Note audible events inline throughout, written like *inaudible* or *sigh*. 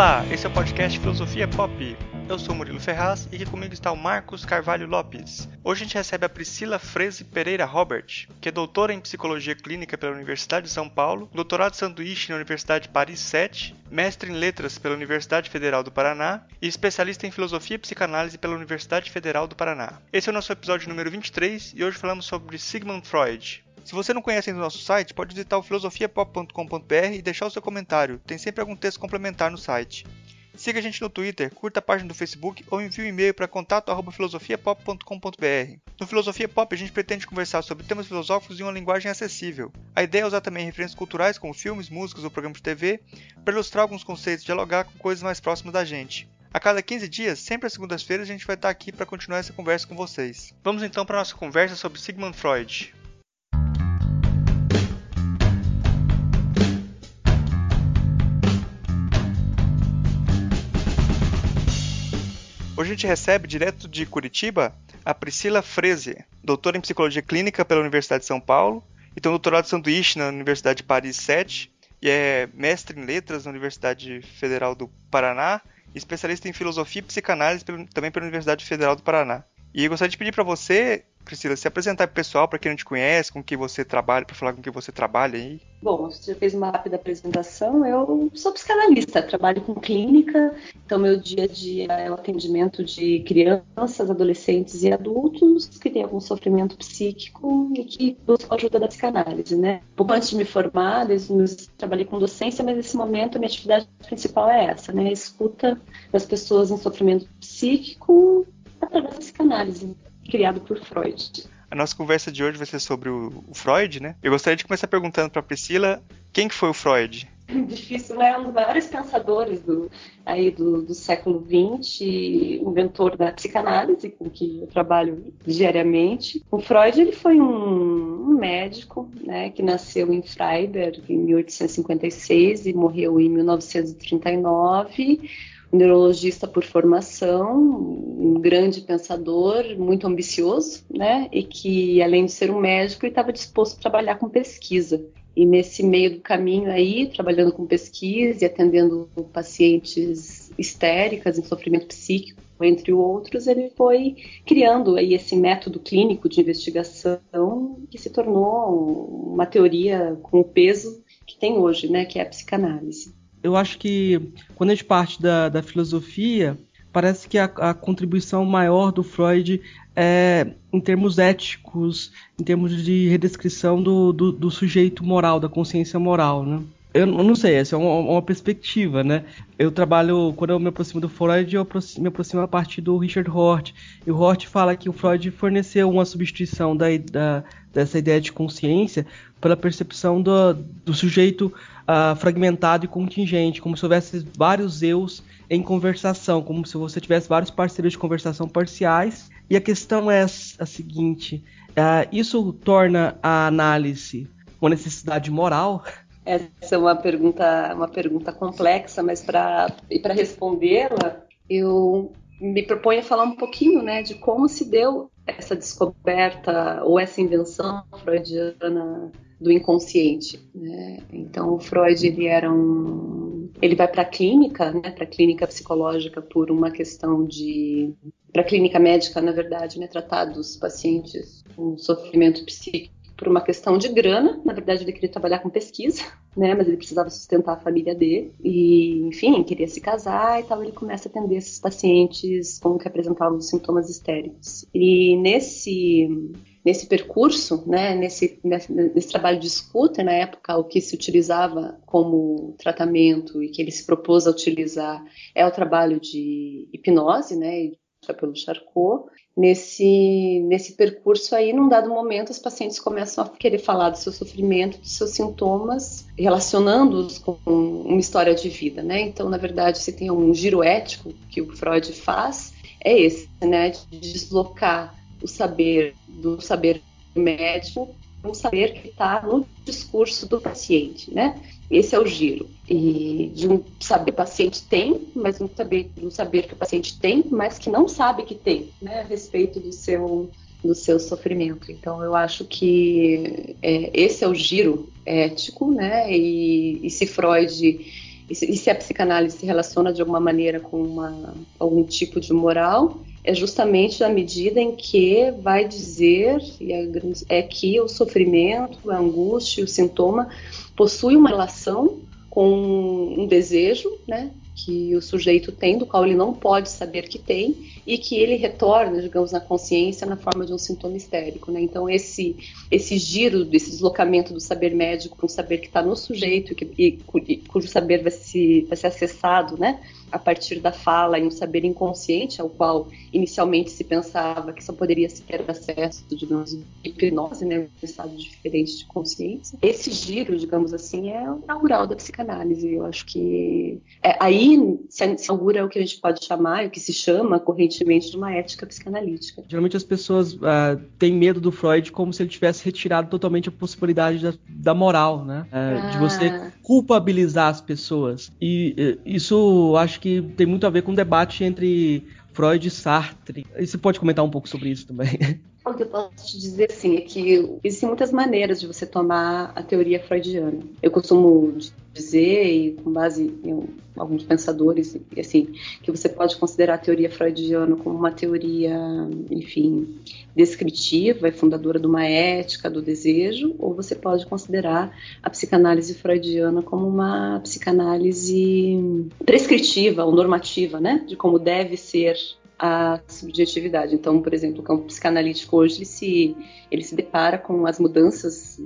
Olá, esse é o podcast Filosofia Pop. Eu sou Murilo Ferraz e aqui comigo está o Marcos Carvalho Lopes. Hoje a gente recebe a Priscila Freze Pereira Robert, que é doutora em Psicologia Clínica pela Universidade de São Paulo, doutorado sanduíche na Universidade de Paris 7, mestre em Letras pela Universidade Federal do Paraná e especialista em Filosofia e Psicanálise pela Universidade Federal do Paraná. Esse é o nosso episódio número 23 e hoje falamos sobre Sigmund Freud. Se você não conhece ainda o nosso site, pode visitar o filosofiapop.com.br e deixar o seu comentário. Tem sempre algum texto complementar no site. Siga a gente no Twitter, curta a página do Facebook ou envie um e-mail para contato@filosofiapop.com.br. No Filosofia Pop a gente pretende conversar sobre temas filosóficos em uma linguagem acessível. A ideia é usar também referências culturais como filmes, músicas ou programas de TV para ilustrar alguns conceitos e dialogar com coisas mais próximas da gente. A cada 15 dias, sempre às segundas-feiras, a gente vai estar aqui para continuar essa conversa com vocês. Vamos então para a nossa conversa sobre Sigmund Freud. Gente recebe direto de Curitiba a Priscila Freze, doutora em Psicologia Clínica pela Universidade de São Paulo e tem um doutorado sanduíche na Universidade de Paris 7 e é mestre em Letras na Universidade Federal do Paraná e especialista em Filosofia e Psicanálise também pela Universidade Federal do Paraná. E eu gostaria de pedir para você Priscila, se apresentar para o pessoal, para quem não te conhece, com que você trabalha, para falar com que você trabalha aí. Bom, você já fez uma rápida apresentação. Eu sou psicanalista, trabalho com clínica, então meu dia a dia é o atendimento de crianças, adolescentes e adultos que têm algum sofrimento psíquico e que buscam ajuda da psicanálise, né? Pouco antes de me formar, desde trabalhei com docência, mas nesse momento a minha atividade principal é essa, né? Escuta das pessoas em sofrimento psíquico através da psicanálise criado por Freud. A nossa conversa de hoje vai ser sobre o, o Freud, né? Eu gostaria de começar perguntando para Priscila quem que foi o Freud? *laughs* Difícil, né? Um dos maiores pensadores do, aí do, do século XX, inventor da psicanálise, com que eu trabalho diariamente. O Freud ele foi um, um médico né, que nasceu em Freiberg em 1856 e morreu em 1939 neurologista por formação, um grande pensador, muito ambicioso, né? E que, além de ser um médico, estava disposto a trabalhar com pesquisa. E nesse meio do caminho aí, trabalhando com pesquisa e atendendo pacientes histéricas em sofrimento psíquico, entre outros, ele foi criando aí esse método clínico de investigação que se tornou uma teoria com o peso que tem hoje, né, que é a psicanálise eu acho que quando a gente parte da, da filosofia, parece que a, a, contribuição maior do Freud é em termos éticos, em termos de redescrição do, do, do sujeito moral, da consciência moral, né? Eu não sei, essa é uma, uma, perspectiva, né? Eu trabalho, quando eu me aproximo do Freud, eu me aproximo a partir do Richard Hort. E o Hort fala que o Freud forneceu uma substituição da, da, dessa ideia de consciência pela percepção do, do sujeito uh, fragmentado e contingente, como se houvesse vários eus em conversação, como se você tivesse vários parceiros de conversação parciais. E a questão é a seguinte: uh, isso torna a análise uma necessidade moral? Essa é uma pergunta, uma pergunta complexa, mas para respondê-la, eu me proponho a falar um pouquinho, né, de como se deu essa descoberta ou essa invenção freudiana do inconsciente. Né? Então, o Freud ele era um, ele vai para a clínica, né, para a clínica psicológica por uma questão de, para a clínica médica, na verdade, né, tratar dos pacientes com sofrimento psíquico por uma questão de grana. Na verdade, ele queria trabalhar com pesquisa, né? Mas ele precisava sustentar a família dele. E, enfim, queria se casar e tal. Ele começa a atender esses pacientes como que apresentavam sintomas histéricos. E nesse nesse percurso, né, nesse, nesse, nesse, trabalho de escuta, na época o que se utilizava como tratamento e que ele se propôs a utilizar é o trabalho de hipnose, né, pelo Charcot, nesse, nesse percurso aí, num dado momento, os pacientes começam a querer falar do seu sofrimento, dos seus sintomas, relacionando-os com uma história de vida, né? Então, na verdade, se tem um giro ético que o Freud faz, é esse, né? De deslocar o saber do saber médico um saber que está no discurso do paciente, né? Esse é o giro. E de um saber que o paciente tem, mas um saber, um saber que o paciente tem, mas que não sabe que tem, né? A respeito do seu, do seu sofrimento. Então, eu acho que é, esse é o giro ético, né? E, e se Freud e se a psicanálise se relaciona de alguma maneira com uma, algum tipo de moral, é justamente na medida em que vai dizer é que o sofrimento, a angústia, o sintoma possui uma relação com um desejo, né, que o sujeito tem, do qual ele não pode saber que tem, e que ele retorna, digamos, na consciência na forma de um sintoma histérico. Né? Então, esse, esse giro, esse deslocamento do saber médico para um saber que está no sujeito e, e, e, cujo saber vai, se, vai ser acessado né? a partir da fala e um saber inconsciente, ao qual inicialmente se pensava que só poderia se ter acesso, digamos, de hipnose, né, um estado diferente de consciência. Esse giro, digamos assim, é o inaugural da psicanálise. Eu acho que é, aí se inaugura o que a gente pode chamar, o que se chama correntemente de uma ética psicanalítica. Geralmente as pessoas uh, têm medo do Freud como se ele tivesse retirado totalmente a possibilidade da, da moral, né? Uh, ah. De você culpabilizar as pessoas. E uh, isso acho acho que tem muito a ver com o debate entre Freud e Sartre. E você pode comentar um pouco sobre isso também? *laughs* O que eu posso te dizer assim é que existem muitas maneiras de você tomar a teoria freudiana. Eu costumo dizer, e com base em alguns pensadores, assim, que você pode considerar a teoria freudiana como uma teoria, enfim, descritiva e fundadora de uma ética do desejo, ou você pode considerar a psicanálise freudiana como uma psicanálise prescritiva ou normativa, né, de como deve ser a subjetividade. Então, por exemplo, o campo psicanalítico hoje se, ele se depara com as mudanças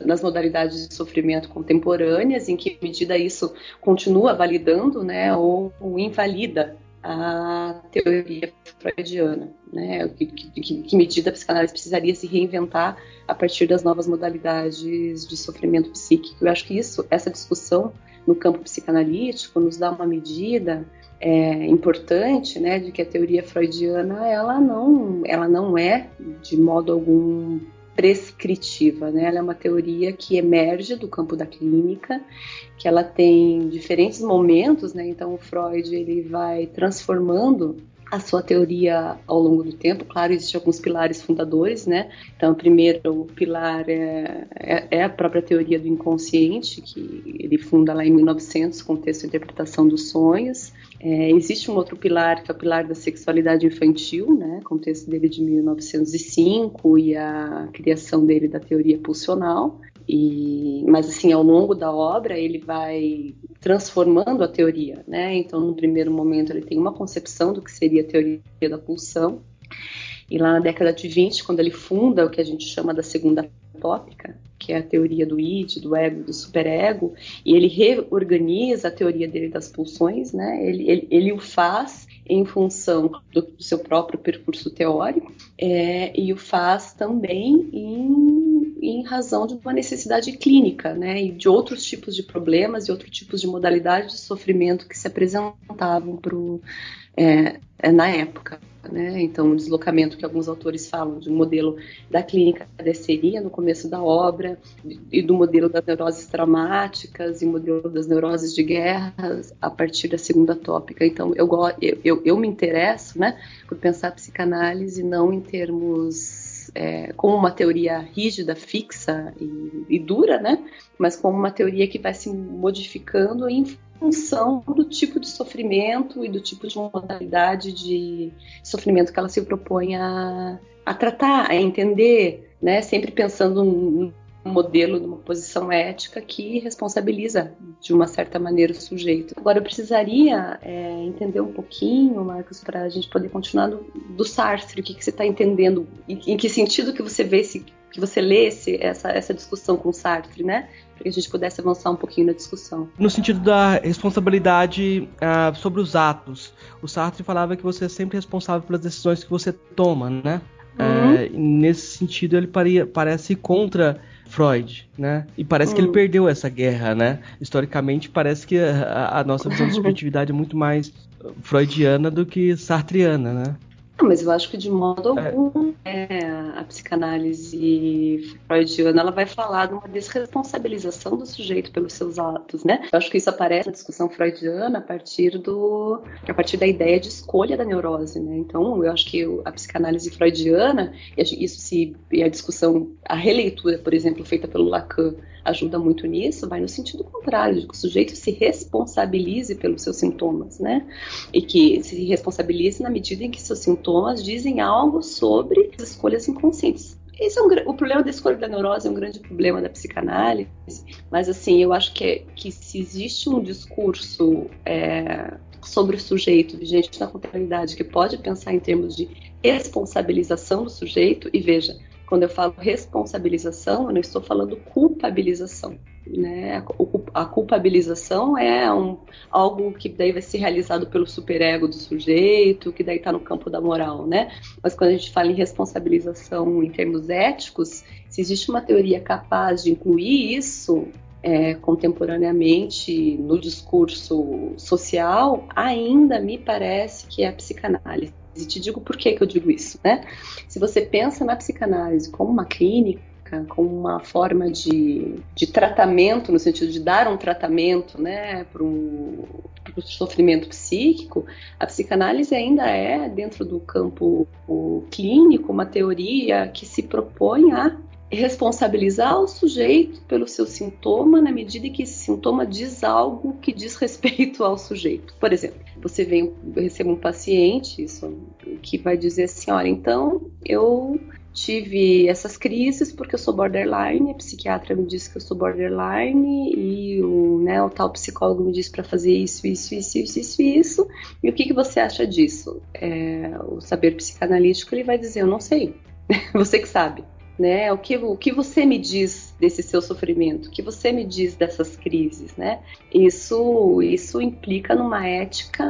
nas modalidades de sofrimento contemporâneas, em que medida isso continua validando, né, ou, ou invalida a teoria freudiana, né? Que, que, que, medida a psicanálise precisaria se reinventar a partir das novas modalidades de sofrimento psíquico? Eu acho que isso, essa discussão no campo psicanalítico nos dá uma medida é, importante, né, de que a teoria freudiana ela não, ela não é de modo algum prescritiva, né? Ela é uma teoria que emerge do campo da clínica, que ela tem diferentes momentos, né? Então o Freud ele vai transformando a sua teoria ao longo do tempo. Claro, existem alguns pilares fundadores, né? Então, o primeiro pilar é, é, é, a própria teoria do inconsciente, que ele funda lá em 1900, com o texto Interpretação dos Sonhos. É, existe um outro pilar, que é o pilar da sexualidade infantil, né? Com o texto dele de 1905 e a criação dele da teoria pulsional. E, mas assim, ao longo da obra ele vai transformando a teoria, né? Então, no primeiro momento ele tem uma concepção do que seria a teoria da pulsão. E lá na década de 20, quando ele funda o que a gente chama da segunda tópica, que é a teoria do id, do ego, do superego, e ele reorganiza a teoria dele das pulsões, né? Ele, ele, ele o faz em função do, seu próprio percurso teórico é, e o faz também em, em razão de uma necessidade clínica, né? E de outros tipos de problemas e outros tipos de modalidades de sofrimento que se apresentavam pro, é, é na época. Né? Então, o deslocamento que alguns autores falam de um modelo da clínica desceria no começo da obra, e do modelo das neuroses traumáticas e modelo das neuroses de guerra a partir da segunda tópica. Então, eu, eu, eu me interesso né, por pensar a psicanálise não em termos é, como uma teoria rígida, fixa e, e, dura, né? Mas como uma teoria que vai se modificando em função do tipo de sofrimento e do tipo de modalidade de sofrimento que ela se propõe a, a tratar, a entender, né? Sempre pensando num modelo, numa posição ética que responsabiliza de uma certa maneira o sujeito. Agora, eu precisaria é, entender um pouquinho, Marcos, para a gente poder continuar do, do Sartre, o que, que você está entendendo, em, em, que sentido que você vê esse, que você lê esse, essa, essa discussão com Sartre, né? Para que a gente pudesse avançar um pouquinho na discussão. No sentido da responsabilidade uh, sobre os atos. O Sartre falava que você é sempre responsável pelas decisões que você toma, né? Uhum. Uh, nesse sentido, ele paria, parece contra Freud, né? E parece uhum. que ele hum. perdeu essa guerra, né? Historicamente, parece que a, a nossa visão *laughs* de subjetividade é muito mais freudiana do que sartriana, né? Não, mas eu acho que de modo é. algum é, a psicanálise freudiana ela vai falar de uma desresponsabilização do sujeito pelos seus atos, né? Eu acho que isso aparece na discussão freudiana a partir do a partir da ideia de escolha da neurose, né? Então, eu acho que a psicanálise freudiana, isso se e a discussão, a releitura, por exemplo, feita pelo Lacan ajuda muito nisso, vai no sentido contrário, de que o sujeito se responsabilize pelos seus sintomas, né? E que se responsabilize na medida em que seus sintomas dizem algo sobre as escolhas inconscientes. Esse é um, o problema da escolha da neurose é um grande problema da psicanálise, mas assim, eu acho que, é, que se existe um discurso é, sobre o sujeito vigente na contemporaneidade que pode pensar em termos de responsabilização do sujeito, e veja, quando eu falo responsabilização, eu não estou falando culpabilização. Né? A culpabilização é um, algo que daí vai ser realizado pelo superego do sujeito, que daí está no campo da moral, né? Mas quando a gente fala em responsabilização em termos éticos, se existe uma teoria capaz de incluir isso é, contemporaneamente no discurso social, ainda me parece que é a psicanálise. E te digo por que, que eu digo isso, né? Se você pensa na psicanálise como uma clínica, como uma forma de, de tratamento, no sentido de dar um tratamento né, para o sofrimento psíquico, a psicanálise ainda é, dentro do campo clínico, uma teoria que se propõe a responsabilizar o sujeito pelo seu sintoma na medida em que esse sintoma diz algo que diz respeito ao sujeito. Por exemplo, você vem, recebe um paciente isso, que vai dizer assim, olha, então eu tive essas crises porque eu sou borderline, a psiquiatra me disse que eu sou borderline e o, né, o tal psicólogo me disse para fazer isso, isso, isso, isso, isso, isso. E o que, que você acha disso? É, o saber psicanalítico ele vai dizer, eu não sei, *laughs* você que sabe né? O que, o que você me diz desse seu sofrimento? O que você me diz dessas crises, né? Isso, isso implica numa ética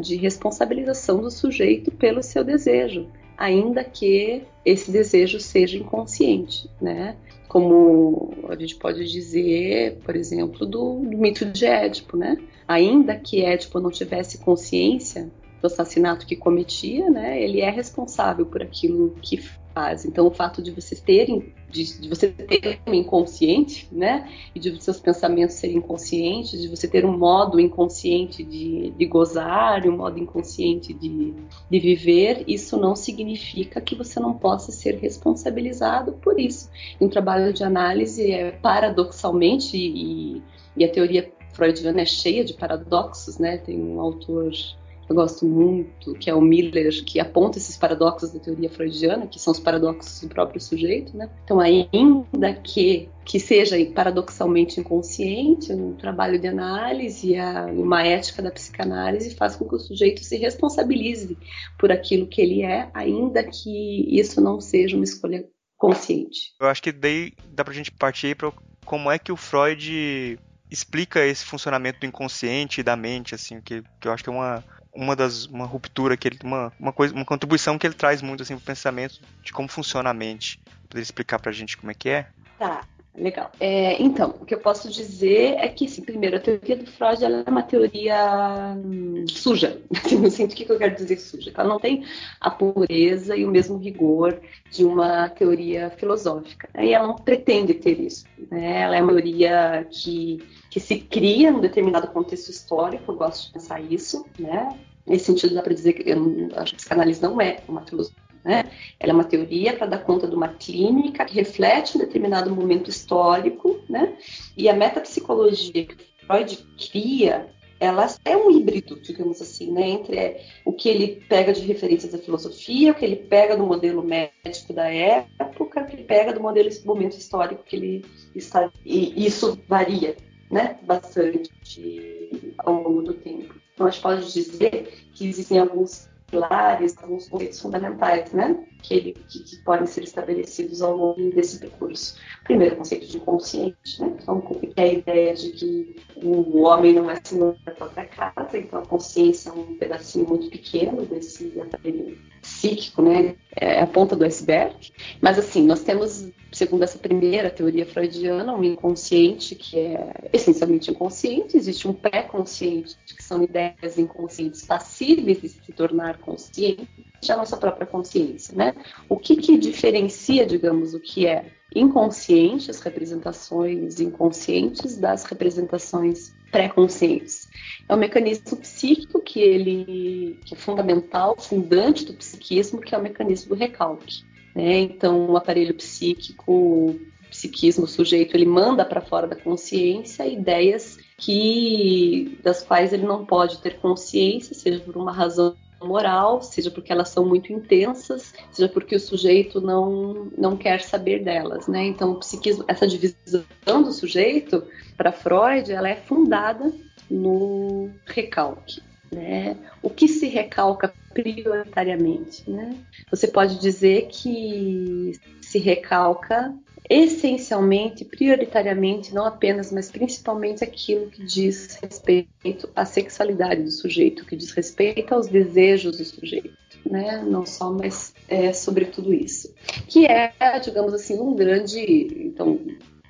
de responsabilização do sujeito pelo seu desejo, ainda que esse desejo seja inconsciente, né? Como a gente pode dizer, por exemplo, do, do mito de Édipo, né? Ainda que Édipo não tivesse consciência do assassinato que cometia, né? Ele é responsável por aquilo que Então, o fato de vocês terem, de, de, você ter um inconsciente, né, e de seus pensamentos serem inconscientes, de você ter um modo inconsciente de, de gozar, um modo inconsciente de, de viver, isso não significa que você não possa ser responsabilizado por isso. Um trabalho de análise é paradoxalmente e, e a teoria freudiana é cheia de paradoxos, né? Tem um autor eu gosto muito, que é o Miller, que aponta esses paradoxos da teoria freudiana, que são os paradoxos do próprio sujeito, né? Então, ainda que que seja paradoxalmente inconsciente, um trabalho de análise, uma ética da psicanálise faz com que o sujeito se responsabilize por aquilo que ele é, ainda que isso não seja uma escolha consciente. Eu acho que daí dá pra gente partir para como é que o Freud explica esse funcionamento do inconsciente e da mente, assim, que, que eu acho que é uma, uma das uma ruptura que ele uma, uma coisa uma contribuição que ele traz muito assim pro pensamento de como funciona a mente. Poderia explicar pra gente como é que é? Tá legal é, então o que eu posso dizer é que assim, primeiro a teoria do Freud ela é uma teoria hum, suja *laughs* assim, no sentido que eu quero dizer suja ela não tem a pureza e o mesmo rigor de uma teoria filosófica né? e ela não pretende ter isso né? ela é uma teoria que que se cria num determinado contexto histórico, eu gosto de pensar isso, né? Nesse sentido, dá para dizer que eu acho que psicanálise não é uma filosofia, né? Ela é uma teoria para dar conta de uma clínica que reflete um determinado momento histórico, né? E a metapsicologia que Freud cria, ela é um híbrido, digamos assim, né? Entre o que ele pega de referências da filosofia, o que ele pega do modelo médico da época, o que ele pega do modelo do momento histórico que ele está. E isso varia né, bastante ao longo do tempo. Então, a gente pode dizer que existem alguns pilares, alguns conceitos fundamentais, né, que, ele, que, que, podem ser estabelecidos ao longo desse percurso. Primeiro, o conceito de inconsciente, né, então, que é a ideia de que o homem não é senhor da própria casa, então a consciência é um pedacinho muito pequeno desse aparelho psíquico, né, é a ponta do iceberg. Mas, assim, nós temos segundo essa primeira teoria freudiana, um inconsciente que é essencialmente inconsciente, existe um pré-consciente, que são ideias inconscientes passíveis de se tornar consciente, a nossa própria consciência, né? O que, que diferencia, digamos, o que é inconsciente, as representações inconscientes das representações pré-conscientes. É um mecanismo psíquico que ele que é fundamental, fundante do psiquismo, que é o mecanismo do recalque. Né? Então, o aparelho psíquico, psiquismo, o sujeito, ele manda para fora da consciência ideias que das quais ele não pode ter consciência, seja por uma razão moral, seja porque elas são muito intensas, seja porque o sujeito não, não quer saber delas, né? Então, o psiquismo, essa divisão do sujeito para Freud, ela é fundada no recalque, né? O que se recalca prioritariamente, né? Você pode dizer que se recalca essencialmente, prioritariamente, não apenas, mas principalmente aquilo que diz respeito à sexualidade do sujeito, que diz respeito aos desejos do sujeito, né? Não só, mas é sobre tudo isso. Que é, digamos assim, um grande. Então,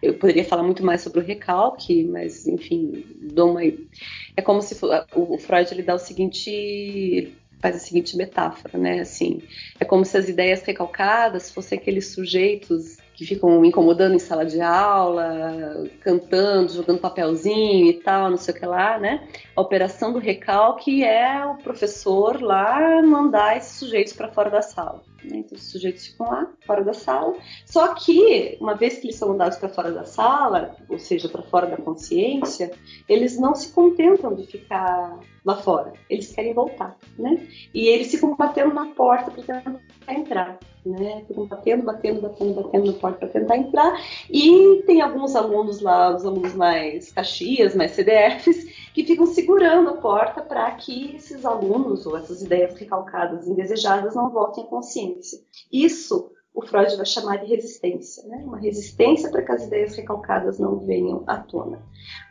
eu poderia falar muito mais sobre o recalque, mas, enfim, dou uma. É como se o Freud ele dá o seguinte faz a seguinte metáfora, né? Assim, é como se as ideias recalcadas fossem aqueles sujeitos que ficam incomodando em sala de aula, cantando, jogando papelzinho e tal, não sei o que lá, né? A operação do recalque é o professor lá mandar esses sujeitos para fora da sala. Né? Então, os sujeitos ficam lá, fora da sala. Só que, uma vez que eles são mandados para fora da sala, ou seja, para fora da consciência, eles não se contentam de ficar lá fora. Eles querem voltar, né? E eles ficam batendo na porta para tentar entrar, né? Ficam batendo, batendo, batendo, batendo na porta para tentar entrar. E tem alguns alunos lá, os alunos mais caxias, mais CDFs, que ficam segurando a porta para que esses alunos ou essas ideias recalcadas, indesejadas, não voltem à consciência. Isso o Freud vai chamar de resistência, né? uma resistência para que as ideias recalcadas não venham à tona.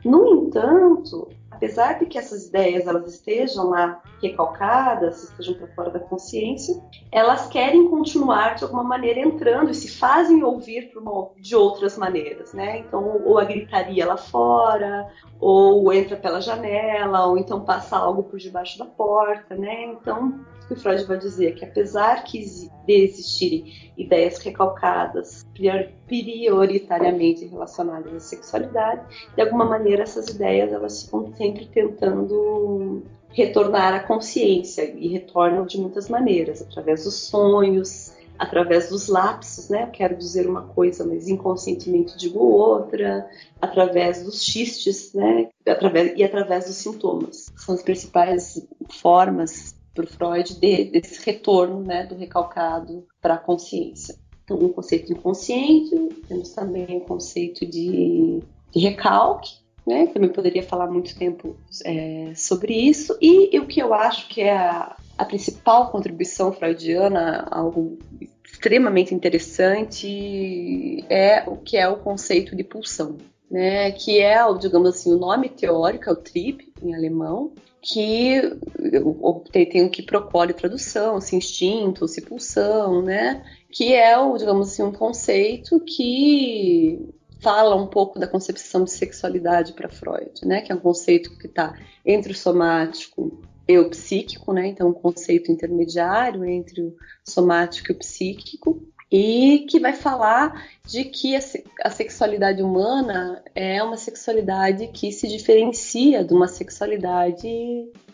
No entanto, apesar de que essas ideias elas estejam lá recalcadas, estejam para fora da consciência, elas querem continuar de alguma maneira entrando e se fazem ouvir uma, de outras maneiras, né? Então, ou a gritaria lá fora, ou entra pela janela, ou então passa algo por debaixo da porta, né? Então, que o Freud vai dizer que apesar que de existirem ideias recalcadas prioritariamente relacionadas à sexualidade, de alguma maneira essas ideias elas ficam sempre tentando retornar à consciência e retornam de muitas maneiras, através dos sonhos, através dos lapsos, né? Eu quero dizer uma coisa, mas inconscientemente digo outra, através dos xistes, né? Através, e através dos sintomas. São as principais formas para Freud de, desse retorno né, do recalcado para a consciência. Então, um conceito inconsciente, temos também o conceito de, de recalque, né? Também poderia falar muito tempo é, sobre isso. E, e, o que eu acho que é a, a principal contribuição freudiana, algo extremamente interessante, é o que é o conceito de pulsão. Né, que é, digamos assim, o nome teórico é o TRIP, em alemão, que tem, tem o que procure tradução, se instinto, se pulsão, né? Que é, o, digamos assim, um conceito que fala um pouco da concepção de sexualidade para Freud, né? Que é um conceito que está entre o somático e o psíquico, né? Então, um conceito intermediário entre o somático e o psíquico e que vai falar de que a, sexualidade humana é uma sexualidade que se diferencia de uma sexualidade,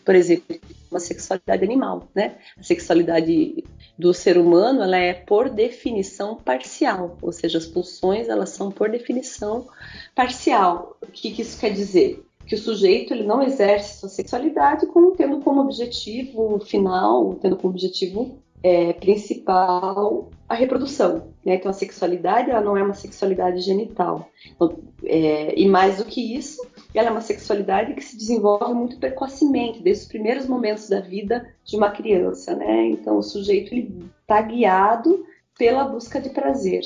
por exemplo, uma sexualidade animal, né? A sexualidade do ser humano, ela é por definição parcial, ou seja, as pulsões elas são por definição parcial. O que, que isso quer dizer? que o sujeito ele não exerce sua sexualidade como tendo como objetivo final, tendo como objetivo é, principal a reprodução. Né? Então, a sexualidade ela não é uma sexualidade genital. Então, é, e mais do que isso, ela é uma sexualidade que se desenvolve muito precocemente, desde os primeiros momentos da vida de uma criança. Né? Então, o sujeito está guiado pela busca de prazer.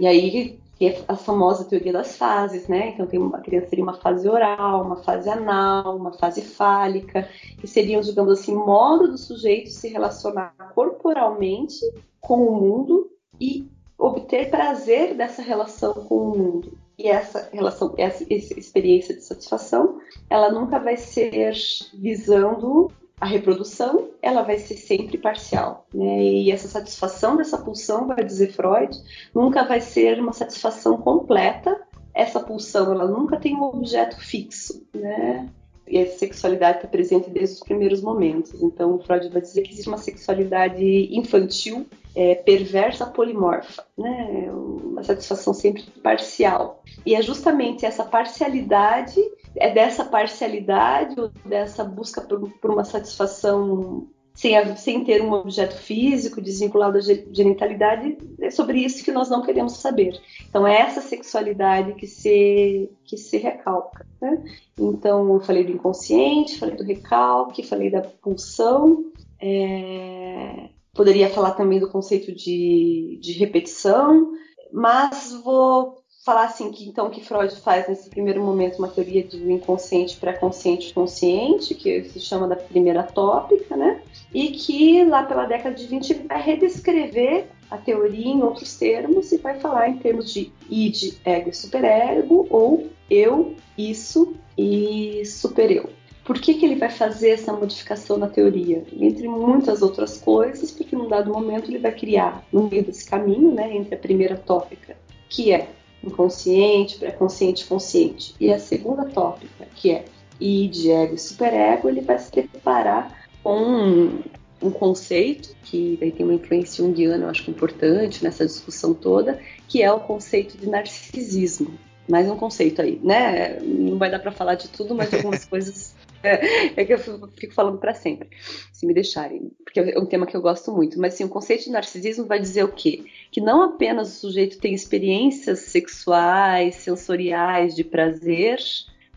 E aí que é a famosa teoria das fases, né? Então tem uma criança teria uma fase oral, uma fase anal, uma fase fálica, que seriam, digamos assim, modo do sujeito se relacionar corporalmente com o mundo e obter prazer dessa relação com o mundo. E essa relação, essa, essa experiência de satisfação, ela nunca vai ser visando a reprodução ela vai ser sempre parcial, né? E essa satisfação dessa pulsão, vai dizer Freud, nunca vai ser uma satisfação completa. Essa pulsão ela nunca tem um objeto fixo, né? E a sexualidade está presente desde os primeiros momentos. Então, Freud vai dizer que existe uma sexualidade infantil, é, perversa, polimorfa, né? Uma satisfação sempre parcial. E é justamente essa parcialidade é dessa parcialidade ou dessa busca por, por uma satisfação sem, sem, ter um objeto físico desvinculado à genitalidade, é sobre isso que nós não queremos saber. Então, é essa sexualidade que se, que se recalca. Né? Então, eu falei do inconsciente, falei do recalque, falei da pulsão, é... poderia falar também do conceito de, de repetição, mas vou falar assim que então que Freud faz nesse primeiro momento uma teoria do inconsciente pré-consciente consciente, que se chama da primeira tópica, né? E que lá pela década de 20 vai redescrever a teoria em outros termos e vai falar em termos de id, ego e superego ou eu, isso e supereu. Por que, que ele vai fazer essa modificação na teoria? Entre muitas outras coisas, porque num dado momento ele vai criar, no meio desse caminho, né, entre a primeira tópica, que é inconsciente, pré-consciente, consciente. E a segunda tópica, que é id, ego e superego, ele vai se preparar com um, um conceito que daí tem uma influência junguiana, eu acho importante nessa discussão toda, que é o conceito de narcisismo. Mais um conceito aí, né? Não vai dar para falar de tudo, mas algumas *laughs* coisas *laughs* é, que eu fico falando para sempre, se me deixarem, porque é um tema que eu gosto muito. Mas assim, o conceito de narcisismo vai dizer o quê? Que não apenas o sujeito tem experiências sexuais, sensoriais de prazer,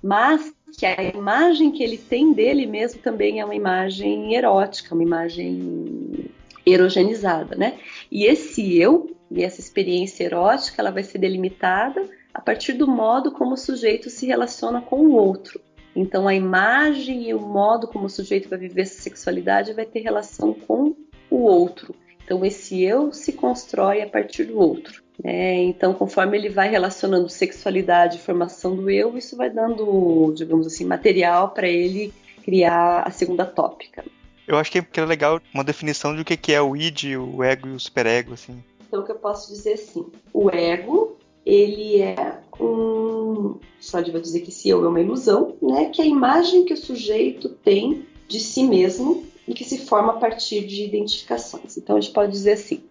mas que a imagem que ele tem dele mesmo também é uma imagem erótica, uma imagem erogenizada, né? E esse eu e essa experiência erótica, ela vai ser delimitada a partir do modo como o sujeito se relaciona com o outro. Então, a imagem e o modo como o sujeito vai viver essa sexualidade vai ter relação com o outro. Então, esse eu se constrói a partir do outro. Né? Então, conforme ele vai relacionando sexualidade e formação do eu, isso vai dando, digamos assim, material para ele criar a segunda tópica. Eu acho que é legal uma definição de o que é o id, o ego e o superego, assim. Então, o que eu posso dizer assim, o ego ele é um. Freud vai dizer que esse eu é uma ilusão, né? Que é a imagem que o sujeito tem de si mesmo e que se forma a partir de identificações. Então a gente pode dizer assim,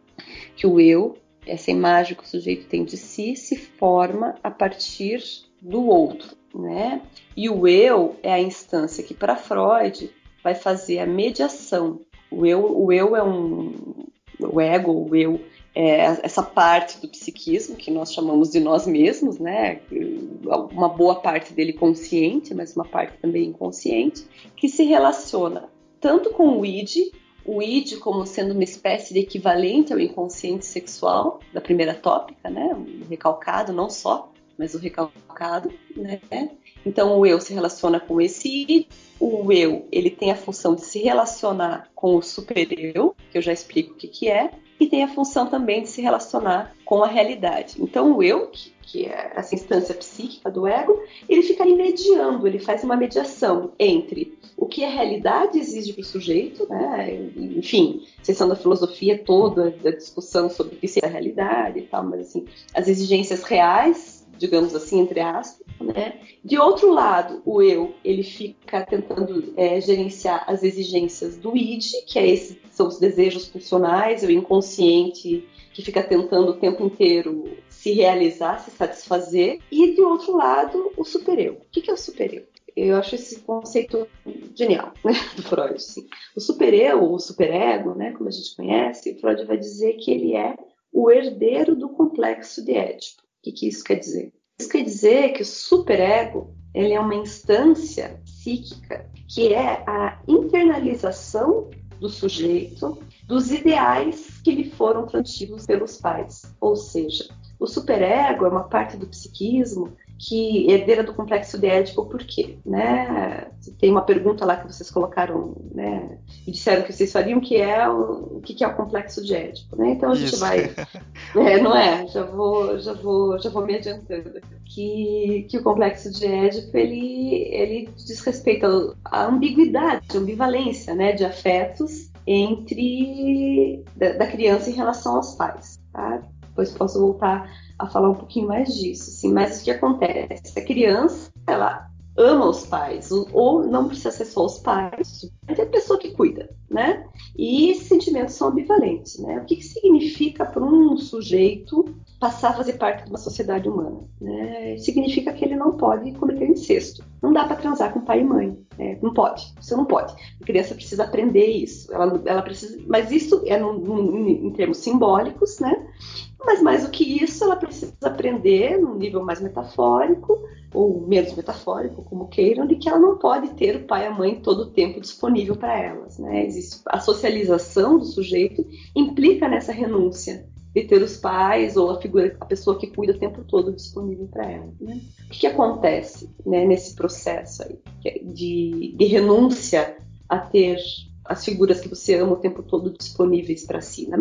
que o eu, essa imagem que o sujeito tem de si, se forma a partir do outro, né? E o eu é a instância que para Freud vai fazer a mediação. O eu, o eu é um o ego, o eu é, essa parte do psiquismo que nós chamamos de nós mesmos, né? Uma boa parte dele consciente, mas uma parte também inconsciente, que se relaciona tanto com o id, o id como sendo uma espécie de equivalente ao inconsciente sexual da primeira tópica, né? Recalcado, não só, mas o recalcado, né? Então o eu se relaciona com esse id, o eu ele tem a função de se relacionar com o supereu, que eu já explico o que, que é, e tem a função também de se relacionar com a realidade. Então, o eu, que, que é essa instância psíquica do ego, ele fica ali mediando, ele faz uma mediação entre o que a realidade exige para o sujeito, né? enfim, sessão da filosofia toda, da discussão sobre o que é a realidade e tal, mas assim, as exigências reais digamos assim, entre aspas, né? De outro lado, o eu, ele fica tentando é, gerenciar as exigências do id, que é esse, são os desejos funcionais, o inconsciente que fica tentando o tempo inteiro se realizar, se satisfazer, e de outro lado, o supereu. O que é o supereu? Eu acho esse conceito genial, né, do Freud. Assim. O supereu, ou superego, né, como a gente conhece, Freud vai dizer que ele é o herdeiro do complexo de Édipo que, que isso quer dizer? Isso quer dizer que o superego ele é uma instância psíquica que é a internalização do sujeito dos ideais que lhe foram transmitidos pelos pais. Ou seja, o superego é uma parte do psiquismo que herdeira do complexo de Édipo, por quê? Né? Tem uma pergunta lá que vocês colocaram, né? E disseram que vocês fariam que é o, o que é o complexo de Édipo, né? Então a gente vai, *laughs* é, não é? Já vou, já vou, já vou me adiantando. Que, que o complexo de Édipo ele, ele diz respeito à ambiguidade, ambivalência, né? De afetos entre da, da criança em relação aos pais, tá? Depois posso voltar a falar um pouquinho mais disso. Assim, mas o que acontece? A criança, ela ama os pais, ou não precisa ser só os pais, é a pessoa que cuida, né? E esses sentimentos são ambivalentes, né? O que, que significa para um sujeito passar a fazer parte de uma sociedade humana? Né? Significa que ele não pode cometer incesto. Não dá para transar com pai e mãe, né? não pode, você não pode. A criança precisa aprender isso, ela, ela precisa, mas isso é num, num, em termos simbólicos, né? Mas mais do que isso, ela precisa aprender num nível mais metafórico, ou menos metafórico, como queiram, de que ela não pode ter o pai e a mãe todo o tempo disponível para elas. Né? Existe a socialização do sujeito implica nessa renúncia de ter os pais ou a figura, a pessoa que cuida o tempo todo disponível para ela. Né? O que, que acontece né, nesse processo aí de, de renúncia a ter as figuras que você ama o tempo todo disponíveis para si. Na,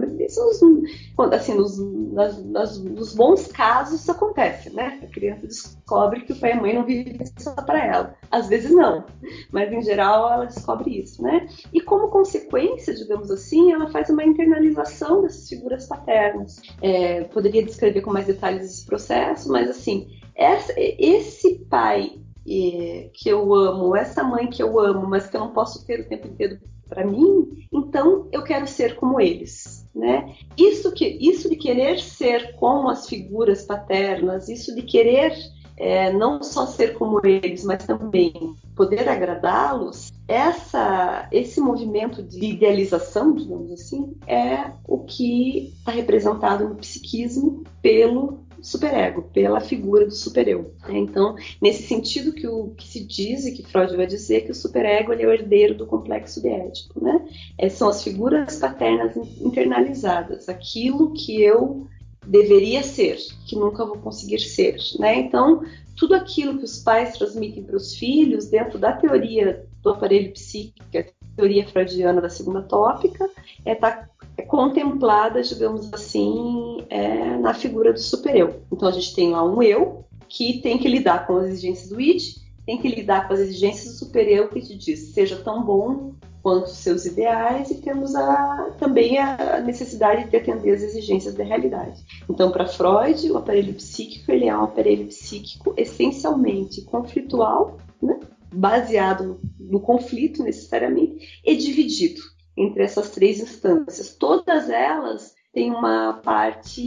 assim, nos, nas, nas, nos, bons casos isso acontece, né? A criança descobre que o pai e a mãe não vivem só para ela. Às vezes não, mas em geral ela descobre isso, né? E como consequência, digamos assim, ela faz uma internalização dessas figuras paternas. É, poderia descrever com mais detalhes esse processo, mas assim, essa, esse pai é, que eu amo, essa mãe que eu amo, mas que eu não posso ter o tempo inteiro para mim, então eu quero ser como eles. Né? Isso, que, isso de querer ser como as figuras paternas, isso de querer é, não só ser como eles, mas também poder agradá-los, essa, esse movimento de idealização, digamos assim, é o que está representado no psiquismo pelo superego, pela figura do supereu. Né? Então, nesse sentido que, o, que se diz e que Freud vai dizer que o superego é o herdeiro do complexo de Édipo. Né? É, são as figuras paternas internalizadas, aquilo que eu deveria ser, que nunca vou conseguir ser. Né? Então, tudo aquilo que os pais transmitem para os filhos, dentro da teoria do aparelho psíquico, a teoria freudiana da segunda tópica, é, tá contemplada, digamos assim, é, na figura do supereu. Então a gente tem lá um eu que tem que lidar com as exigências do id, tem que lidar com as exigências do supereu que te diz seja tão bom quanto os seus ideais e temos a, também a necessidade de atender as exigências da realidade. Então, para Freud, o aparelho psíquico ele é um aparelho psíquico essencialmente conflitual, né? baseado no, no conflito necessariamente e dividido entre essas três instâncias. Todas elas têm uma parte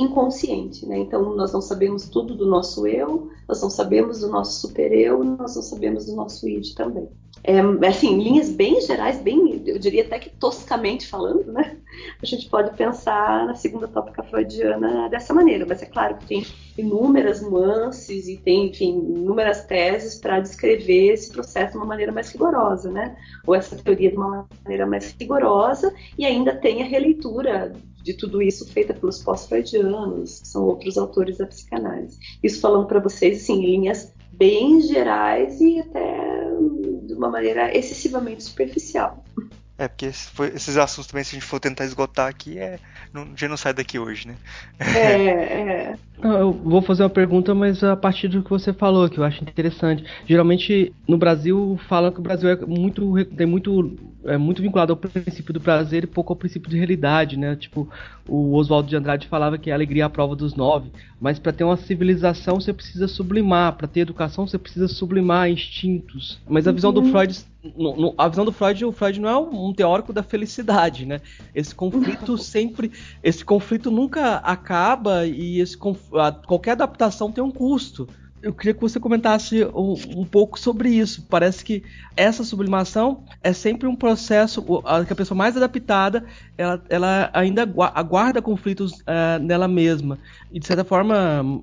inconsciente, né? Então nós não sabemos tudo do nosso eu, nós não sabemos do nosso super-eu, nós não sabemos do nosso id também. É, assim, linhas bem gerais, bem, eu diria até que toscamente falando, né? A gente pode pensar na segunda tópica freudiana dessa maneira, mas é claro que tem inúmeras nuances e tem, enfim, inúmeras teses para descrever esse processo de uma maneira mais rigorosa, né? Ou essa teoria de uma maneira mais rigorosa, e ainda tem a releitura de tudo isso feita pelos pós-freudianos, que são outros autores da psicanálise. Isso falando para vocês, assim, em linhas bem gerais e até de uma maneira excessivamente superficial. É, porque esses assuntos também, se a gente for tentar esgotar aqui, é, não, a gente não sai daqui hoje, né? É, *laughs* é. Eu vou fazer uma pergunta, mas a partir do que você falou, que eu acho interessante. Geralmente, no Brasil, falam que o Brasil é muito, tem muito, é muito vinculado ao princípio do prazer e pouco ao princípio de realidade, né? Tipo, o Oswaldo de Andrade falava que a alegria é a prova dos nove, mas para ter uma civilização você precisa sublimar, para ter educação você precisa sublimar instintos. Mas a visão do uhum. Freud no, no, a visão do Freud, o Freud não é um, teórico da felicidade, né? Esse conflito *laughs* sempre, esse conflito nunca acaba e esse, a, qualquer adaptação tem um custo. Eu queria que você comentasse um, um, pouco sobre isso. Parece que essa sublimação é sempre um processo que a pessoa mais adaptada ela, ela ainda aguarda conflitos uh, nela mesma e de certa forma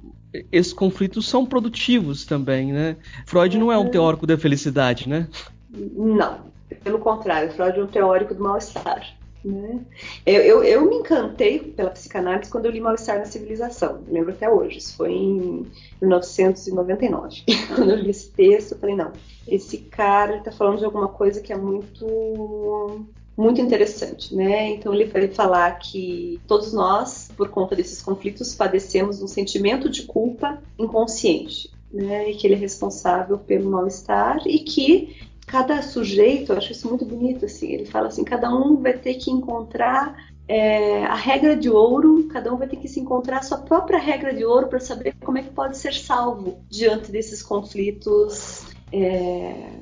esses conflitos são produtivos também, né? Freud não é um uhum. teórico da felicidade, né? Não, pelo contrário, Freud é um teórico do mal-estar. Né? Eu, eu, eu, me encantei pela psicanálise quando eu li Mal-Estar na Civilização, lembro até hoje, isso foi em 1999. *laughs* quando eu li esse texto, eu falei, não, esse cara está falando de alguma coisa que é muito muito interessante, né? Então ele vai falar que todos nós, por conta desses conflitos, padecemos um sentimento de culpa inconsciente, né? E que ele é responsável pelo mal-estar e que cada sujeito, eu acho isso muito bonito, assim, ele fala assim, cada um vai ter que encontrar é, a regra de ouro, cada um vai ter que se encontrar a sua própria regra de ouro para saber como é que pode ser salvo diante desses conflitos é,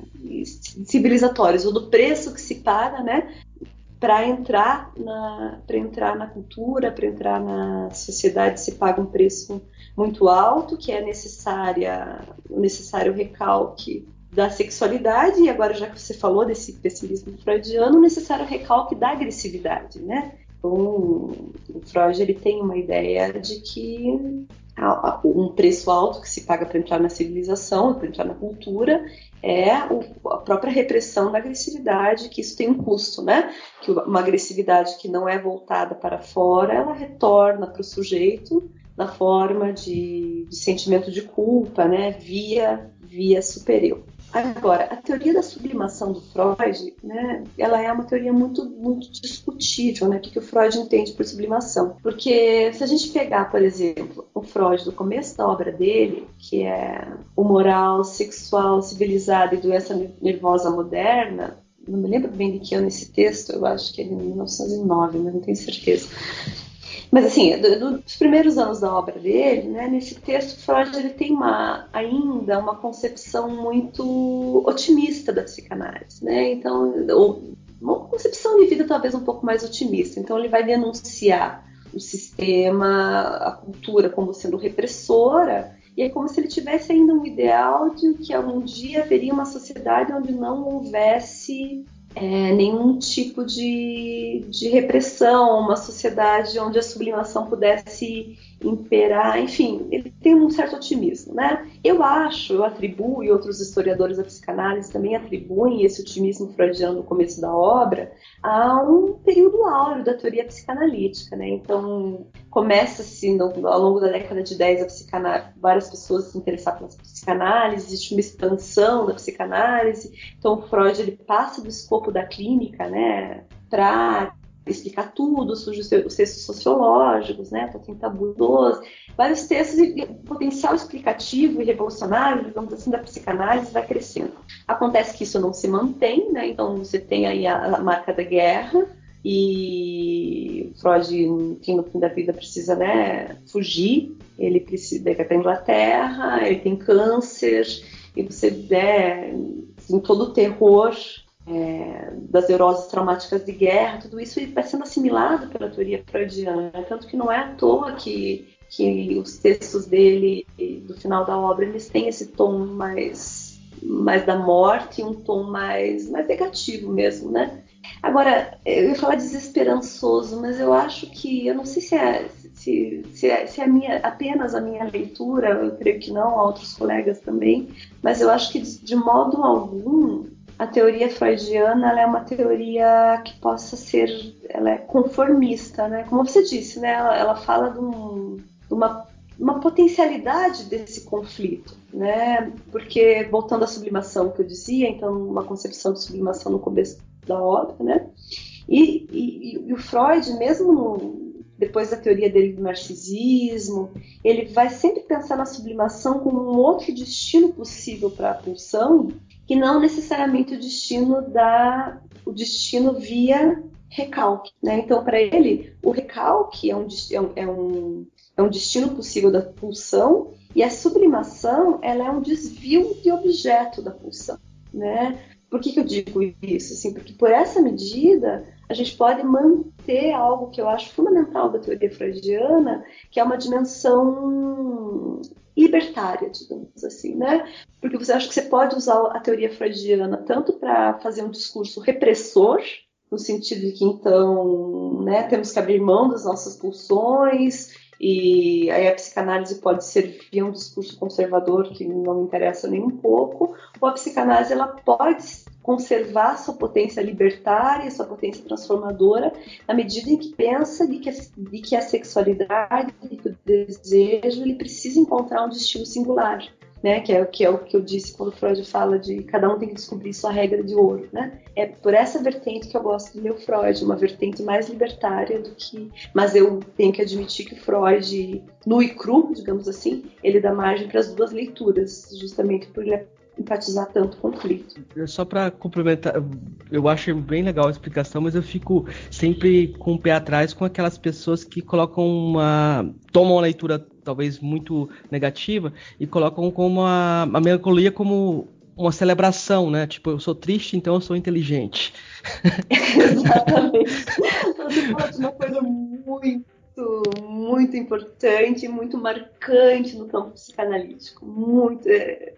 civilizatórios, ou do preço que se paga, né, para entrar na entrar na cultura, para entrar na sociedade se paga um preço muito alto, que é necessária necessário recalque da sexualidade, e agora já que você falou desse pessimismo freudiano, necessário recalque da agressividade, né? Então, o Freud ele tem uma ideia de que um preço alto que se paga para entrar na civilização, para entrar na cultura, é a própria repressão da agressividade, que isso tem um custo, né? Que uma agressividade que não é voltada para fora, ela retorna para o sujeito na forma de, de sentimento de culpa, né? Via via superior. Agora, a teoria da sublimação do Freud, né, ela é uma teoria muito, muito discutível, né, o que, que o Freud entende por sublimação. Porque se a gente pegar, por exemplo, o Freud do começo da obra dele, que é o moral, sexual, civilizado e doença nervosa moderna, não me lembro bem de que ano esse texto, eu acho que é de 1909, mas não tenho certeza. Mas assim, do, dos primeiros anos da obra dele, né, nesse texto Freud ele tem uma, ainda uma concepção muito otimista da psicanálise, né? Então, uma concepção de vida talvez um pouco mais otimista. Então ele vai denunciar o sistema, a cultura como sendo repressora, e é como se ele tivesse ainda um ideal de que algum dia haveria uma sociedade onde não houvesse é, nenhum tipo de, de repressão, uma sociedade onde a sublimação pudesse imperar, enfim, ele tem um certo otimismo, né? Eu acho, eu atribuo, e outros historiadores da psicanálise também atribuem esse otimismo freudiano no começo da obra a um período áureo da teoria psicanalítica, né? Então, começa-se ao longo da década de 10 a psicanálise, várias pessoas se interessaram pela psicanálise, existe uma expansão da psicanálise, então Freud ele passa do escopo da clínica, né, para explicar tudo, surge os textos sociológicos, né, Totem Tabu 12, vários textos e potencial explicativo e revolucionário, digamos assim, da psicanálise vai crescendo. Acontece que isso não se mantém, né, então você tem aí a, a marca da guerra, e Freud, no fim da vida precisa né, fugir, ele precisa ir para a Inglaterra, ele tem câncer, e você em todo o terror é, das neuroses traumáticas de guerra, tudo isso vai sendo assimilado pela teoria freudiana, tanto que não é à toa que, que os textos dele, do final da obra, eles têm esse tom mais, mais da morte, um tom mais, mais negativo mesmo, né? Agora, eu ia falar desesperançoso, mas eu acho que, eu não sei se é, se, se é, se é a minha, apenas a minha leitura, eu creio que não, outros colegas também, mas eu acho que de modo algum a teoria freudiana é uma teoria que possa ser, ela é conformista, né? Como você disse, né? Ela, ela fala de, um, de uma, uma potencialidade desse conflito, né? Porque voltando à sublimação que eu dizia, então uma concepção de sublimação no começo da obra, né? E, e, e o Freud, mesmo no, depois da teoria dele do narcisismo, ele vai sempre pensar na sublimação como um outro destino possível para a pulsão que não necessariamente o destino da o destino via recalque, né? Então para ele o recalque é, é um, é um, é um destino possível da pulsão e a sublimação ela é um desvio de objeto da pulsão, né? Por que, que eu digo isso? Assim, porque por essa medida a gente pode manter algo que eu acho fundamental da teoria freudiana, que é uma dimensão libertária, digamos assim, né? Porque você acha que você pode usar a teoria freudiana tanto para fazer um discurso repressor, no sentido de que então, né, temos que abrir mão das nossas pulsões e aí a psicanálise pode servir um discurso conservador que não me interessa nem um pouco, ou a psicanálise ela pode conservar sua potência libertária, sua potência transformadora, na medida em que pensa de que a, de que a sexualidade, de que o desejo, ele precisa encontrar um destino singular né? Que é, que é o que eu disse quando Freud fala de cada um tem que descobrir sua regra de ouro, né? É por essa vertente que eu gosto de ler o Freud, uma vertente mais libertária do que. Mas eu tenho que admitir que Freud, nu e cru, digamos assim, ele dá margem para as duas leituras, justamente por ele empatizar tanto conflito. Só para complementar, eu acho bem legal a explicação, mas eu fico sempre com o pé atrás com aquelas pessoas que colocam uma. tomam uma leitura talvez muito negativa e colocam como a, a melancolia como uma celebração, né? Tipo, eu sou triste, então eu sou inteligente. *laughs* *laughs* Exatamente. Você fala de uma coisa muito muito, importante, muito marcante no campo psicanalítico. Muito. É,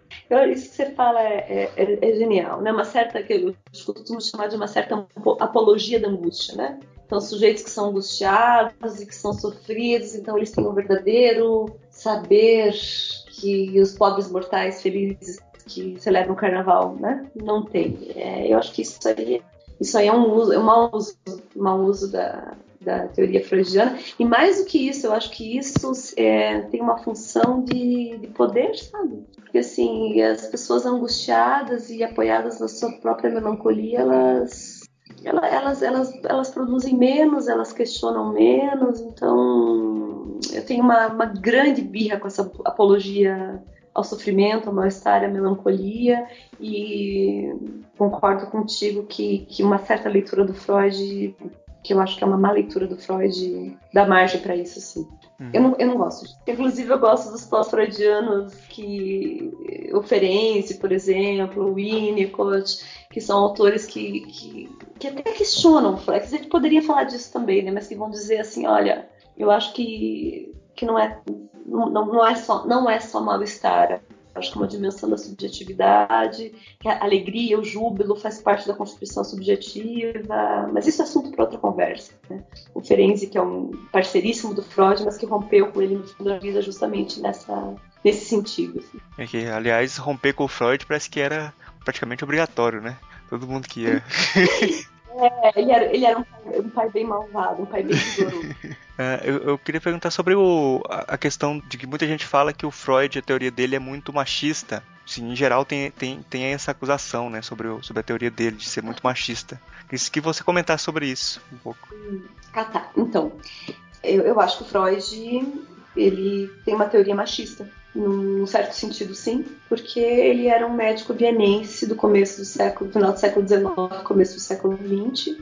isso que você fala é, é, é, genial, né? Uma certa que eu costumo chamar de uma certa apologia da angústia, né? Então, sujeitos que são angustiados e que são sofridos, então eles têm um verdadeiro saber que os pobres mortais felizes que celebram o carnaval, né? Não tem. É, eu acho que isso aí, isso aí é um uso, é um mau uso, mau uso da, da teoria freudiana. E mais do que isso, eu acho que isso é, tem uma função de, de, poder, sabe? Porque assim, as pessoas angustiadas e apoiadas na sua própria melancolia, elas, elas, elas, elas produzem menos, elas questionam menos. Então, eu tenho uma, uma grande birra com essa apologia ao sofrimento, ao mal-estar, à melancolia, e concordo contigo que, que uma certa leitura do Freud que eu acho que é uma má leitura do Freud, dá margem para isso, sim. Uhum. Eu, não, eu não gosto. Inclusive, eu gosto dos pós-freudianos que. O Ferenczi, por exemplo, o Winnicott, que são autores que, que, que até questionam o Freud. A gente poderia falar disso também, né? Mas que vão dizer assim: olha, eu acho que, que não, é, não, não, é só, não é só mal-estar acho que uma dimensão da subjetividade, que a alegria, o júbilo faz parte da constituição subjetiva, mas isso é assunto para outra conversa. Né? O Ferenczi, que é um parceiríssimo do Freud, mas que rompeu com ele no fim da vida justamente nessa, nesse sentido. Assim. É que, aliás, romper com o Freud parece que era praticamente obrigatório, né? Todo mundo que ia. *laughs* É, ele era, ele era um, pai, um, pai, bem malvado, um pai bem rigoroso. *laughs* É, eu, eu, queria perguntar sobre o, a, questão de que muita gente fala que o Freud, a teoria dele é muito machista. Sim, em geral tem, tem, tem essa acusação, né, sobre, o, sobre a teoria dele, de ser muito machista. Queria que você comentasse sobre isso um pouco. Ah, tá. Então, eu, eu acho que o Freud, ele tem uma teoria machista num certo sentido sim, porque ele era um médico vienense do começo do século, final do século XIX, começo do século XX,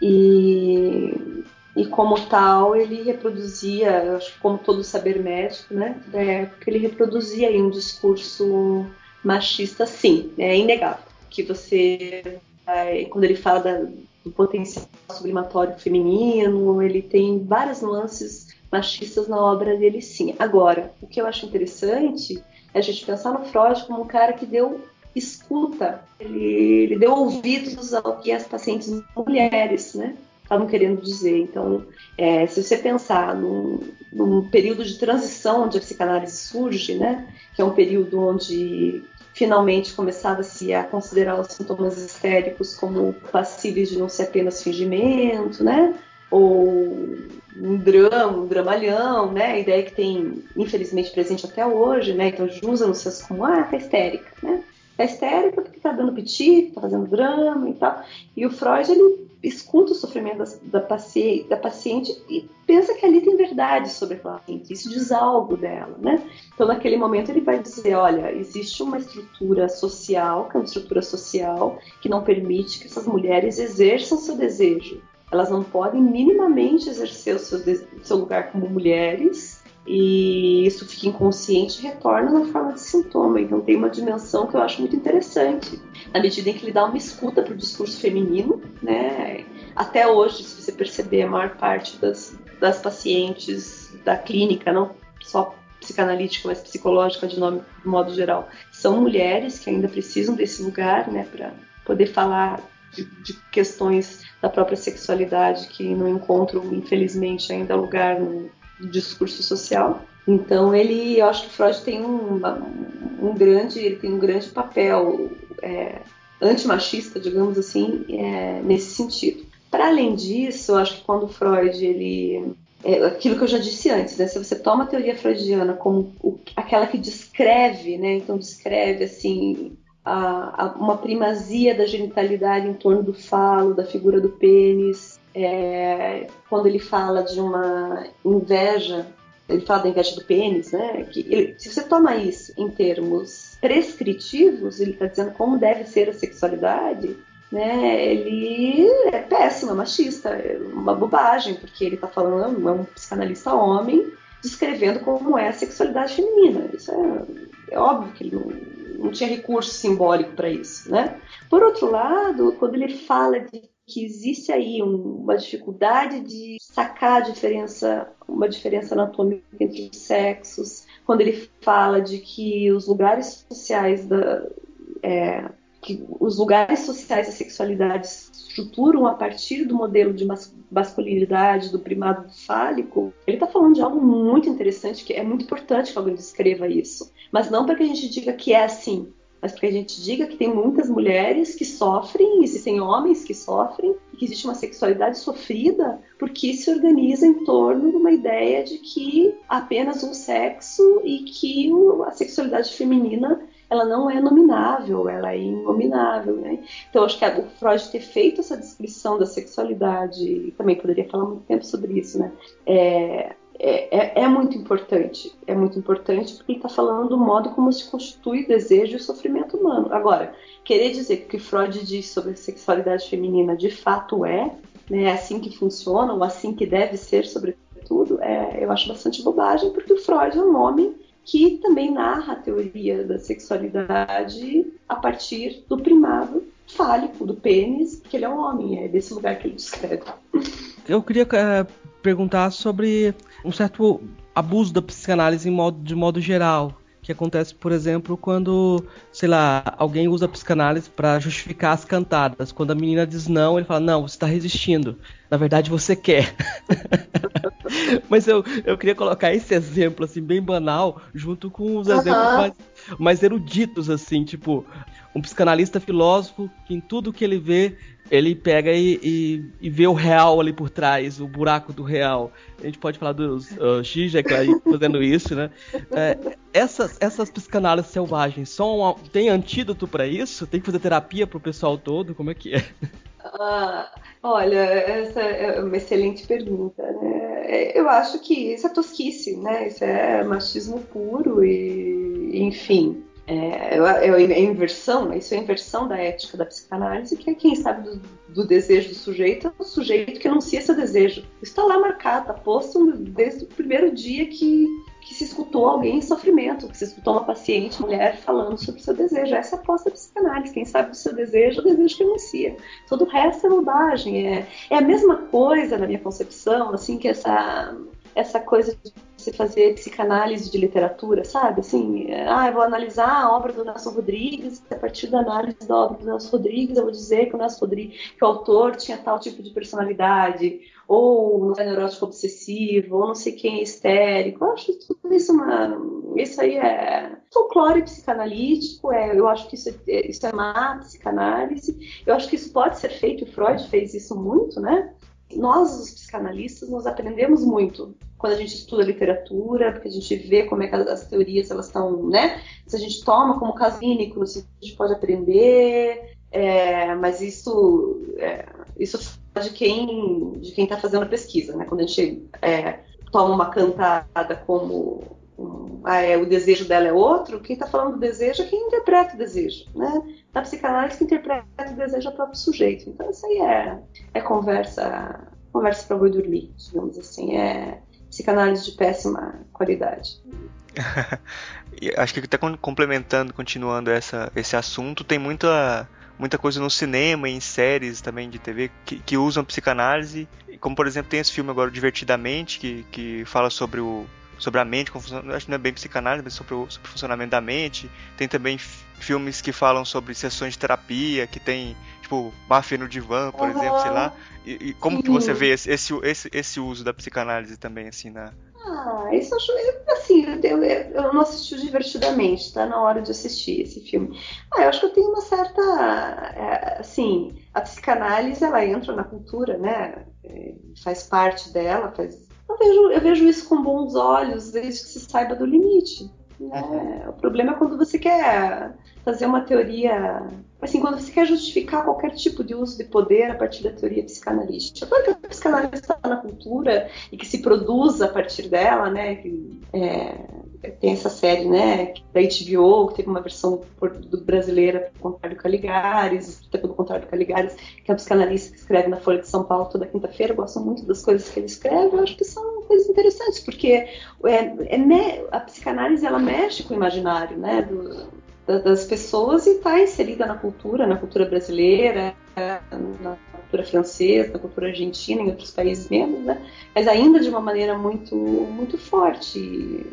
e, e como tal ele reproduzia, acho que como todo saber médico, né, da época, ele reproduzia um discurso machista, sim, é inegável, que você, quando ele fala da, do potencial sublimatório feminino, ele tem várias nuances machistas na obra dele, sim. Agora, o que eu acho interessante é a gente pensar no Freud como um cara que deu escuta, ele, ele deu ouvidos ao que as pacientes mulheres, né? Estavam querendo dizer. Então, é, se você pensar num, num período de transição onde a psicanálise surge, né? Que é um período onde finalmente começava-se a considerar os sintomas histéricos como passíveis de não ser apenas fingimento, né? Ou um drama, um dramalhão, né? A ideia que tem, infelizmente, presente até hoje, né? Então, usa no senso como, ah, tá histérica, né? Tá histérica porque tá dando piti, tá fazendo drama e tal. E o Freud, ele escuta o sofrimento da, da, paciente, da paciente e pensa que ali tem verdade sobre aquela paciente. Isso diz algo dela, né? Então, naquele momento, ele vai dizer, olha, existe uma estrutura social, que é uma estrutura social que não permite que essas mulheres exerçam seu desejo elas não podem minimamente exercer o seu, seu lugar como mulheres e isso fica inconsciente e retorna na forma de sintoma. Então tem uma dimensão que eu acho muito interessante, na medida em que ele dá uma escuta para o discurso feminino, né? Até hoje, se você perceber, a maior parte das, das pacientes da clínica, não só psicanalítica, mas psicológica de, nome, de modo geral, são mulheres que ainda precisam desse lugar, né, para poder falar de, de questões da própria sexualidade que não encontram, infelizmente, ainda lugar no discurso social. Então ele, eu acho que Freud tem um, um grande, ele tem um grande papel é, antimachista, digamos assim, é, nesse sentido. Para além disso, eu acho que quando Freud ele é aquilo que eu já disse antes, né? Se você toma a teoria freudiana como o, aquela que descreve, né? Então descreve assim a, a, uma primazia da genitalidade em torno do falo, da figura do pênis, é, quando ele fala de uma inveja, ele fala da inveja do pênis, né? Que ele, se você toma isso em termos prescritivos, ele está dizendo como deve ser a sexualidade, né? Ele é péssimo, é machista, é uma bobagem, porque ele está falando, é um psicanalista homem, descrevendo como é a sexualidade feminina. Isso é, é óbvio que ele não, não tinha recurso simbólico para isso, né? Por outro lado, quando ele fala de que existe aí uma dificuldade de sacar a diferença, uma diferença anatômica entre os sexos, quando ele fala de que os lugares sociais da, é, que os lugares sociais da sexualidade estruturam a partir do modelo de masculinidade, do primado fálico, ele está falando de algo muito interessante, que é muito importante que alguém descreva isso. Mas não para que a gente diga que é assim, mas para que a gente diga que tem muitas mulheres que sofrem, existem homens que sofrem, e que existe uma sexualidade sofrida porque se organiza em torno de uma ideia de que apenas um sexo e que a sexualidade feminina ela não é nominável, ela é inominável. Né? Então, acho que o Freud ter feito essa descrição da sexualidade, e também poderia falar muito tempo sobre isso, né? É, é, é, é, muito importante. É muito importante porque ele está falando do modo como se constitui desejo e sofrimento humano. Agora, querer dizer que o que Freud diz sobre a sexualidade feminina de fato é, né, é assim que funciona, ou assim que deve ser, sobretudo, é, eu acho bastante bobagem, porque o Freud é um homem que também narra a teoria da sexualidade a partir do primado fálico, do pênis, que ele é um homem, é desse lugar que ele descreve. Eu queria é, perguntar sobre um certo abuso da psicanálise modo, de modo geral que acontece, por exemplo, quando, sei lá, alguém usa a psicanálise para justificar as cantadas. Quando a menina diz não, ele fala: Não, você está resistindo. Na verdade, você quer. *laughs* Mas eu, eu queria colocar esse exemplo, assim, bem banal, junto com os exemplos mais, mais eruditos, assim, tipo, um psicanalista filósofo que em tudo que ele vê ele pega e, e, e, vê o real ali por trás, o buraco do real. A gente pode falar dos uh, Zizek aí fazendo isso, né? É, essas, essas psicanálises selvagens são tem antídoto para isso? Tem que fazer terapia pro pessoal todo? Como é que é? Ah, olha, essa é uma excelente pergunta, né? É, eu acho que isso é tosquice, né? Isso é machismo puro e, enfim, é, é, é, inversão, né? isso é inversão da ética da psicanálise, que é quem sabe do, do desejo do sujeito, é o sujeito que anuncia esse desejo. Está lá marcado, está posto desde o primeiro dia que, que se escutou alguém em sofrimento, que se escutou uma paciente, mulher, falando sobre o seu desejo. Essa é a posta da psicanálise. Quem sabe do seu desejo, é o desejo que anuncia. Todo o resto é bobagem. É, é a mesma coisa, na minha concepção, assim, que essa essa coisa de você fazer psicanálise de literatura, sabe? Assim, ah, eu vou analisar a obra do Nelson Rodrigues, a partir da análise da obra do Nelson Rodrigues, eu vou dizer que o Nelson Rodrigues, que o autor tinha tal tipo de personalidade, ou é neurótico obsessivo, ou não sei quem é histérico. Eu acho tudo isso uma. Isso aí é folclore psicanalítico, é, eu acho que isso é, isso é má psicanálise. Eu acho que isso pode ser feito, o Freud fez isso muito, né? nós, os psicanalistas, nós aprendemos muito quando a gente estuda literatura, porque a gente vê como é que as teorias elas estão, né? Se a gente toma como caso clínico, a gente pode aprender, é, mas isso, é, isso de quem de quem está fazendo a pesquisa, né? Quando a gente é, toma uma cantada como um, ah, é, o desejo dela é outro, quem está falando do desejo é quem interpreta o desejo, né? Na psicanálise, quem interpreta o desejo é o próprio sujeito. Então, isso aí é, é conversa conversa para boi dormir, digamos assim. É psicanálise de péssima qualidade. *laughs* Acho que até complementando, continuando essa, esse assunto, tem muita, muita coisa no cinema e em séries também de TV que, que usam psicanálise. Como, por exemplo, tem esse filme agora, Divertidamente, que, que fala sobre o sobre a mente, acho que não é bem psicanálise, mas sobre o, sobre o funcionamento da mente. Tem também filmes que falam sobre sessões de terapia, que tem, tipo, Buffy no divã, por uhum. exemplo, sei lá. E, e como Sim. que você vê esse, esse, esse, uso da psicanálise também, assim, na, ah, isso acho. Assim, eu, eu, não assisti divertidamente, tá na hora de assistir esse filme. Ah, eu acho que eu tenho uma certa. É, assim, a psicanálise ela entra na cultura, né? É, faz parte dela, faz. Eu vejo, eu vejo isso com bons olhos desde que se saiba do limite. Né? O problema é quando você quer fazer uma teoria. Assim, quando você quer justificar qualquer tipo de uso de poder a partir da teoria psicanalística. Claro que a psicanálise está na cultura e que se produz a partir dela, né? Que, é, tem essa série, né, da HBO, que teve uma versão brasileira do Contrário Caligares, escrita pelo Contrário Caligares, que é um psicanalista que escreve na Folha de São Paulo toda quinta-feira. Eu gosto muito das coisas que ele escreve. Eu acho que são coisas interessantes, porque é, é, a psicanálise ela mexe com o imaginário, né, do, das pessoas e está inserida na cultura, na cultura brasileira, na cultura francesa, na cultura argentina, em outros países mesmo, né? Mas ainda de uma maneira muito, muito forte.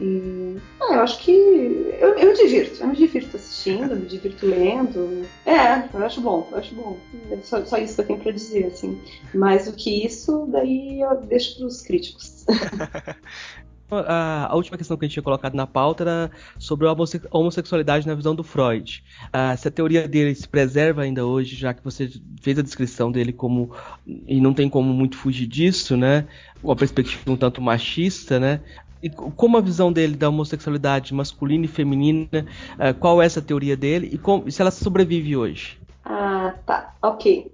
E, ah, eu acho que eu, eu me divirto, eu me divirto assistindo, me divirto lendo. É, eu acho bom, eu acho bom. É só, só isso que eu tenho para dizer, assim. Mais do que isso, daí eu deixo para os críticos. *laughs* A, última questão que a gente tinha colocado na pauta era sobre a homossexualidade na visão do Freud. Uh, se a teoria dele se preserva ainda hoje, já que você fez a descrição dele como. e não tem como muito fugir disso, né? Uma perspectiva um tanto machista, né? E como a visão dele da homossexualidade masculina e feminina, uh, qual é essa teoria dele e como, se ela sobrevive hoje? Ah, tá, ok.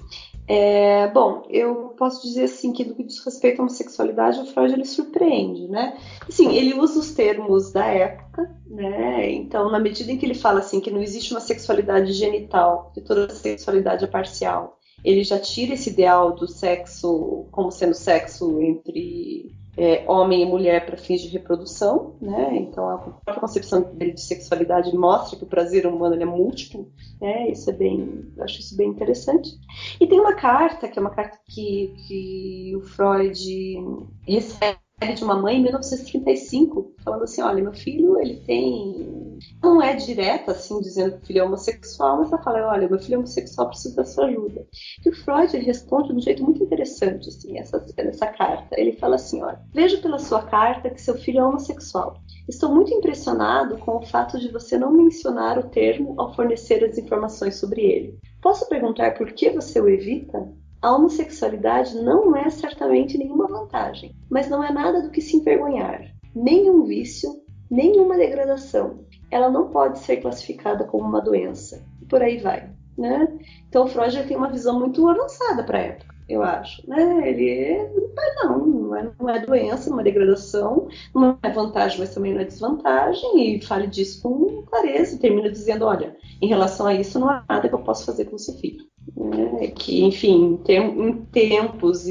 É, bom, eu posso dizer assim que no que diz respeito à homossexualidade, o Freud ele surpreende, né? Assim, ele usa os termos da época, né? Então, na medida em que ele fala assim que não existe uma sexualidade genital, que toda sexualidade é parcial, ele já tira esse ideal do sexo como sendo sexo entre é, homem e mulher para fins de reprodução, né? Então a própria concepção dele de sexualidade mostra que o prazer humano é múltiplo, né? Isso é bem, acho isso bem interessante. E tem uma carta que é uma carta que, que o Freud recebe de uma mãe em 1935, falando assim, olha, meu filho, ele tem... Não é direta, assim, dizendo que o filho é homossexual, mas ela fala, olha, meu filho é homossexual, precisa da sua ajuda. E o Freud, ele responde de um jeito muito interessante, assim, essa, essa carta. Ele fala assim, olha, vejo pela sua carta que seu filho é homossexual. Estou muito impressionado com o fato de você não mencionar o termo ao fornecer as informações sobre ele. Posso perguntar por que você o evita? A homossexualidade não é certamente nenhuma vantagem, mas não é nada do que se envergonhar, nem um vício, nem uma degradação. Ela não pode ser classificada como uma doença. E por aí vai. Né? Então, Freud tem uma visão muito avançada para a época, eu acho. Né? Ele não, não é, não é doença, não é degradação, não é vantagem, mas também não é desvantagem, e fale disso com clareza termina dizendo: olha, em relação a isso, não há nada que eu possa fazer com o seu filho. Né? Que, enfim, em tempos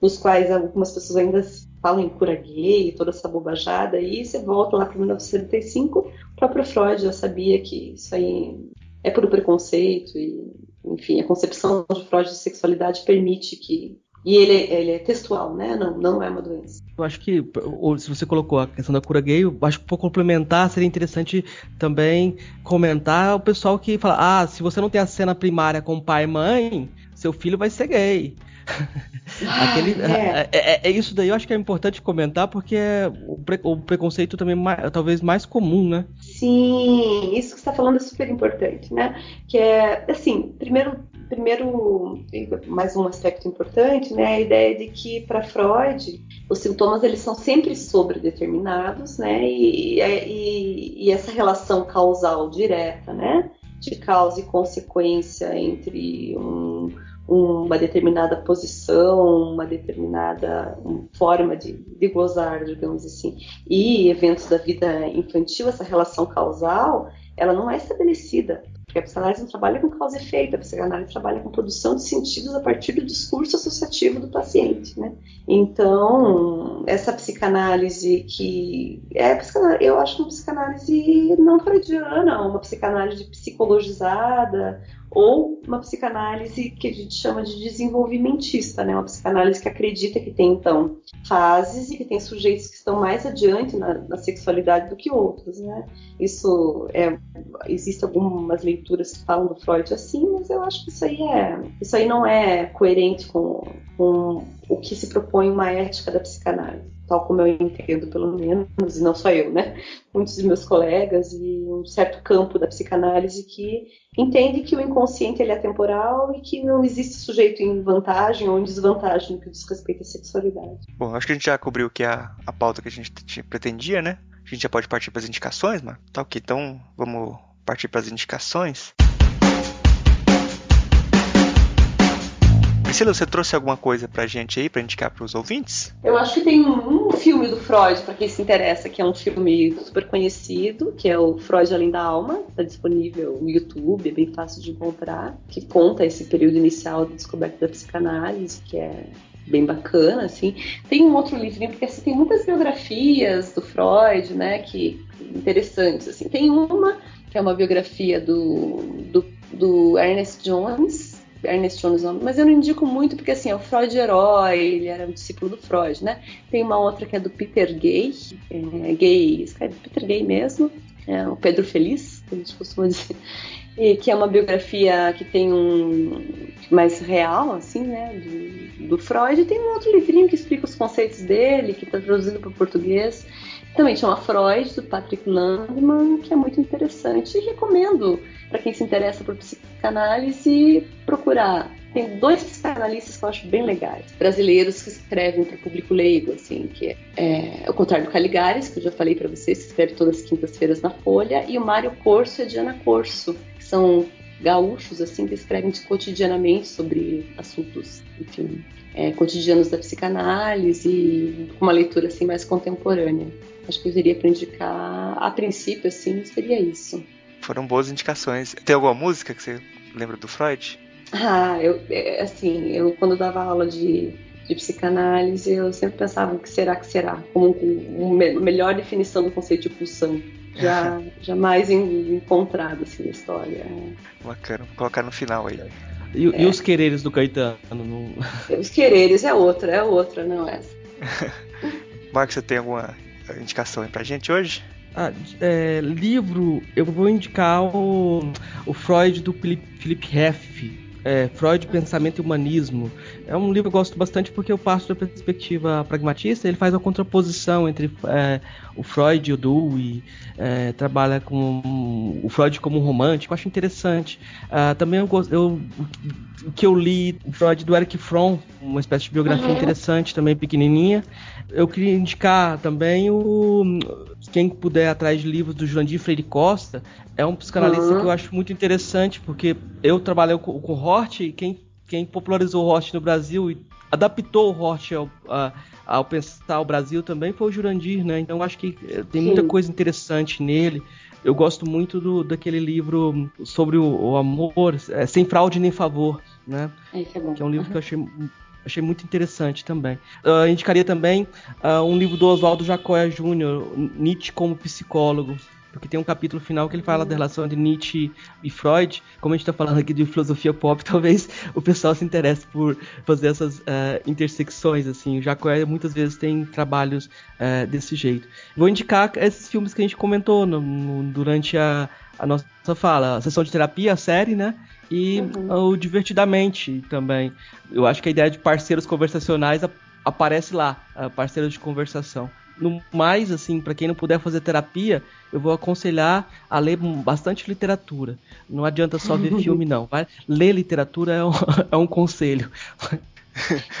nos quais algumas pessoas ainda falam em cura gay, toda essa bobajada, e você volta lá para 1975, o próprio Freud já sabia que isso aí é puro preconceito, e, enfim, a concepção de Freud de sexualidade permite que e ele, ele é textual, né? Não, não é uma doença. Eu acho que, se você colocou a questão da cura gay, eu acho que para complementar seria interessante também comentar o pessoal que fala: ah, se você não tem a cena primária com pai e mãe, seu filho vai ser gay. *laughs* Aquele, é. É, é, é. isso daí eu acho que é importante comentar porque é o, pre, o preconceito também mais, talvez mais comum, né? Sim, isso que você está falando é super importante, né? Que é assim, primeiro primeiro, mais um aspecto importante, né, a ideia de que para Freud os sintomas eles são sempre sobredeterminados, né, e, e, e, essa relação causal direta, né, de causa e consequência entre um, uma determinada posição, uma determinada forma de, de gozar, digamos assim, e eventos da vida infantil, essa relação causal, ela não é estabelecida porque a psicanálise não trabalha com causa e efeito, a psicanálise trabalha com produção de sentidos a partir do discurso associativo do paciente, né? Então, essa psicanálise que é eu acho uma psicanálise não freudiana, uma psicanálise psicologizada, ou uma psicanálise que a gente chama de desenvolvimentista, né? Uma psicanálise que acredita que tem então fases e que tem sujeitos que estão mais adiante na, na sexualidade do que outros, né? Isso é existem algumas leituras que falam do Freud assim, mas eu acho que isso aí é isso aí não é coerente com, com o que se propõe uma ética da psicanálise tal como eu entendo, pelo menos, e não só eu, né? Muitos dos meus colegas e um certo campo da psicanálise que entende que o inconsciente ele é temporal e que não existe sujeito em vantagem ou em desvantagem no que diz respeito à sexualidade. Bom, acho que a gente já cobriu que a, a pauta que a gente pretendia, né? A gente já pode partir para as indicações, mano? Tá ok, então vamos partir para as indicações. Priscila, você trouxe alguma coisa pra gente aí, pra indicar pros ouvintes? Eu acho que tem um, filme do Freud, para quem se interessa, que é um filme super conhecido, que é o Freud Além da Alma, tá disponível no YouTube, é bem fácil de encontrar, que conta esse período inicial da descoberta da psicanálise, que é bem bacana, assim. Tem um outro livrinho, porque assim, tem muitas biografias do Freud, né, que interessantes, assim. Tem uma que é uma biografia do, do, do Ernest Jones, Ernest Jones, mas eu não indico muito porque assim, é o Freud herói, ele era um discípulo do Freud, né? Tem uma outra que é do Peter Gay, é, Gay, escreve Peter Gay mesmo, é o Pedro Feliz, que a gente costuma dizer, e que é uma biografia que tem um mais real, assim, né, do, do Freud. E tem um outro livrinho que explica os conceitos dele, que está traduzido para o português, também chama Freud, do Patrick Landman, que é muito interessante e recomendo para quem se interessa por psicanálise procurar. Tem dois psicanalistas que eu acho bem legais, brasileiros que escrevem para público leigo, assim, que é, é o contrário do Caligares, que eu já falei para vocês, que escreve todas as quintas-feiras na Folha, e o Mário Corso e a Diana Corso, que são gaúchos, assim, que escrevem cotidianamente sobre assuntos, enfim, é, cotidianos da psicanálise, com uma leitura, assim, mais contemporânea. Acho que eu teria para indicar, a princípio, assim, seria isso. Foram boas indicações. Tem alguma música que você lembra do Freud? Ah, eu, é, assim, eu quando dava aula de, de psicanálise, eu sempre pensava o que será que será, como uma melhor definição do conceito de pulsão. Já, *laughs* jamais encontrado assim na história. Bacana, vou colocar no final aí. E, é. e os quereres do Caetano? No... Os quereres é outra, é outra, não essa. *laughs* Marcos, você tem alguma indicação aí pra gente hoje? Ah, é, livro, eu vou indicar o, o Freud do Philip Heff, é, Freud, Pensamento e Humanismo. É um livro que eu gosto bastante porque eu passo da perspectiva pragmatista. Ele faz a contraposição entre é, o Freud e o Dewey, é, trabalha com o Freud como um romântico. Eu acho interessante. Uh, também eu, gosto, eu o que eu li o Freud do Eric Fromm, uma espécie de biografia uhum. interessante, também pequenininha. Eu queria indicar também o quem puder atrás de livros do Jurandir Freire Costa, é um psicanalista uhum. que eu acho muito interessante, porque eu trabalhei com, com Hort e quem, quem popularizou o Hort no Brasil e adaptou o Hort ao, a, ao pensar o Brasil também foi o Jurandir, né? Então eu acho que eh, tem muita Sim. coisa interessante nele. Eu gosto muito do, daquele livro sobre o, o amor, é, sem fraude nem favor, né? É bom. Que é um livro uhum. que eu achei achei muito interessante também. Uh, indicaria também uh, um livro do Oswaldo Jacóia Júnior, Nietzsche como psicólogo. Porque tem um capítulo final que ele fala da relação entre Nietzsche e Freud. Como a gente está falando aqui de filosofia pop, *laughs* talvez o pessoal se interesse por fazer essas uh, intersecções. assim. O Jacóia muitas vezes tem trabalhos desse jeito. Vou indicar esses filmes que a gente comentou no, no, durante a, a nossa fala. A sessão de terapia, a série, né? e uhum. o divertidamente também. Eu acho que a ideia de parceiros conversacionais aparece lá, parceiros de conversação. No mais, assim, para quem não puder fazer terapia, eu vou aconselhar a ler bastante literatura. Não adianta só ver *laughs* filme, não. Vai? Ler literatura é um, *laughs* é um conselho. *laughs*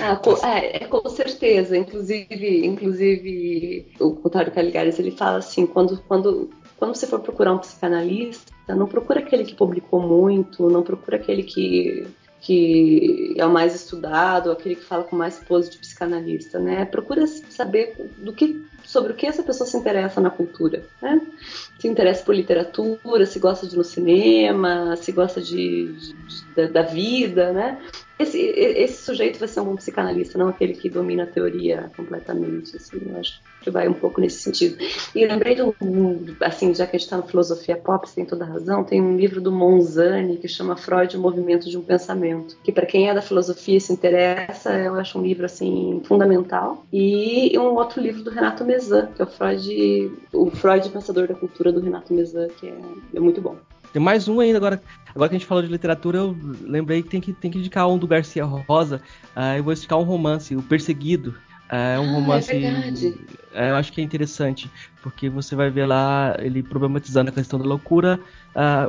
Ah, com, é, é, com certeza. Inclusive, inclusive o Cotário Caligares ele fala assim, quando, quando, quando você for procurar um psicanalista, não procura aquele que publicou muito, não procura aquele que, que é o mais estudado, aquele que fala com mais pose de psicanalista, né? Procura saber do que, sobre o que essa pessoa se interessa na cultura, né? Se interessa por literatura, se gosta de no cinema, se gosta de, de da vida, né? Esse, esse sujeito vai ser um psicanalista, não aquele que domina a teoria completamente. Assim, eu acho que vai um pouco nesse sentido. E lembrei um, assim, já que a gente está na filosofia pop, você tem toda razão, tem um livro do Monzani que chama Freud, o Movimento de um Pensamento, que para quem é da filosofia e se interessa, eu acho um livro assim fundamental. E um outro livro do Renato Mezan, que é o Freud, o Freud Pensador da Cultura do Renato Mezan, que é, é muito bom. Tem mais um ainda agora. Agora que a gente falou de literatura, eu lembrei que tem que, tem que indicar um do Garcia Rosa. Uh, eu vou indicar um romance, O Perseguido. Uh, é um ah, é romance. É uh, eu acho que é interessante, porque você vai ver lá ele problematizando a questão da loucura.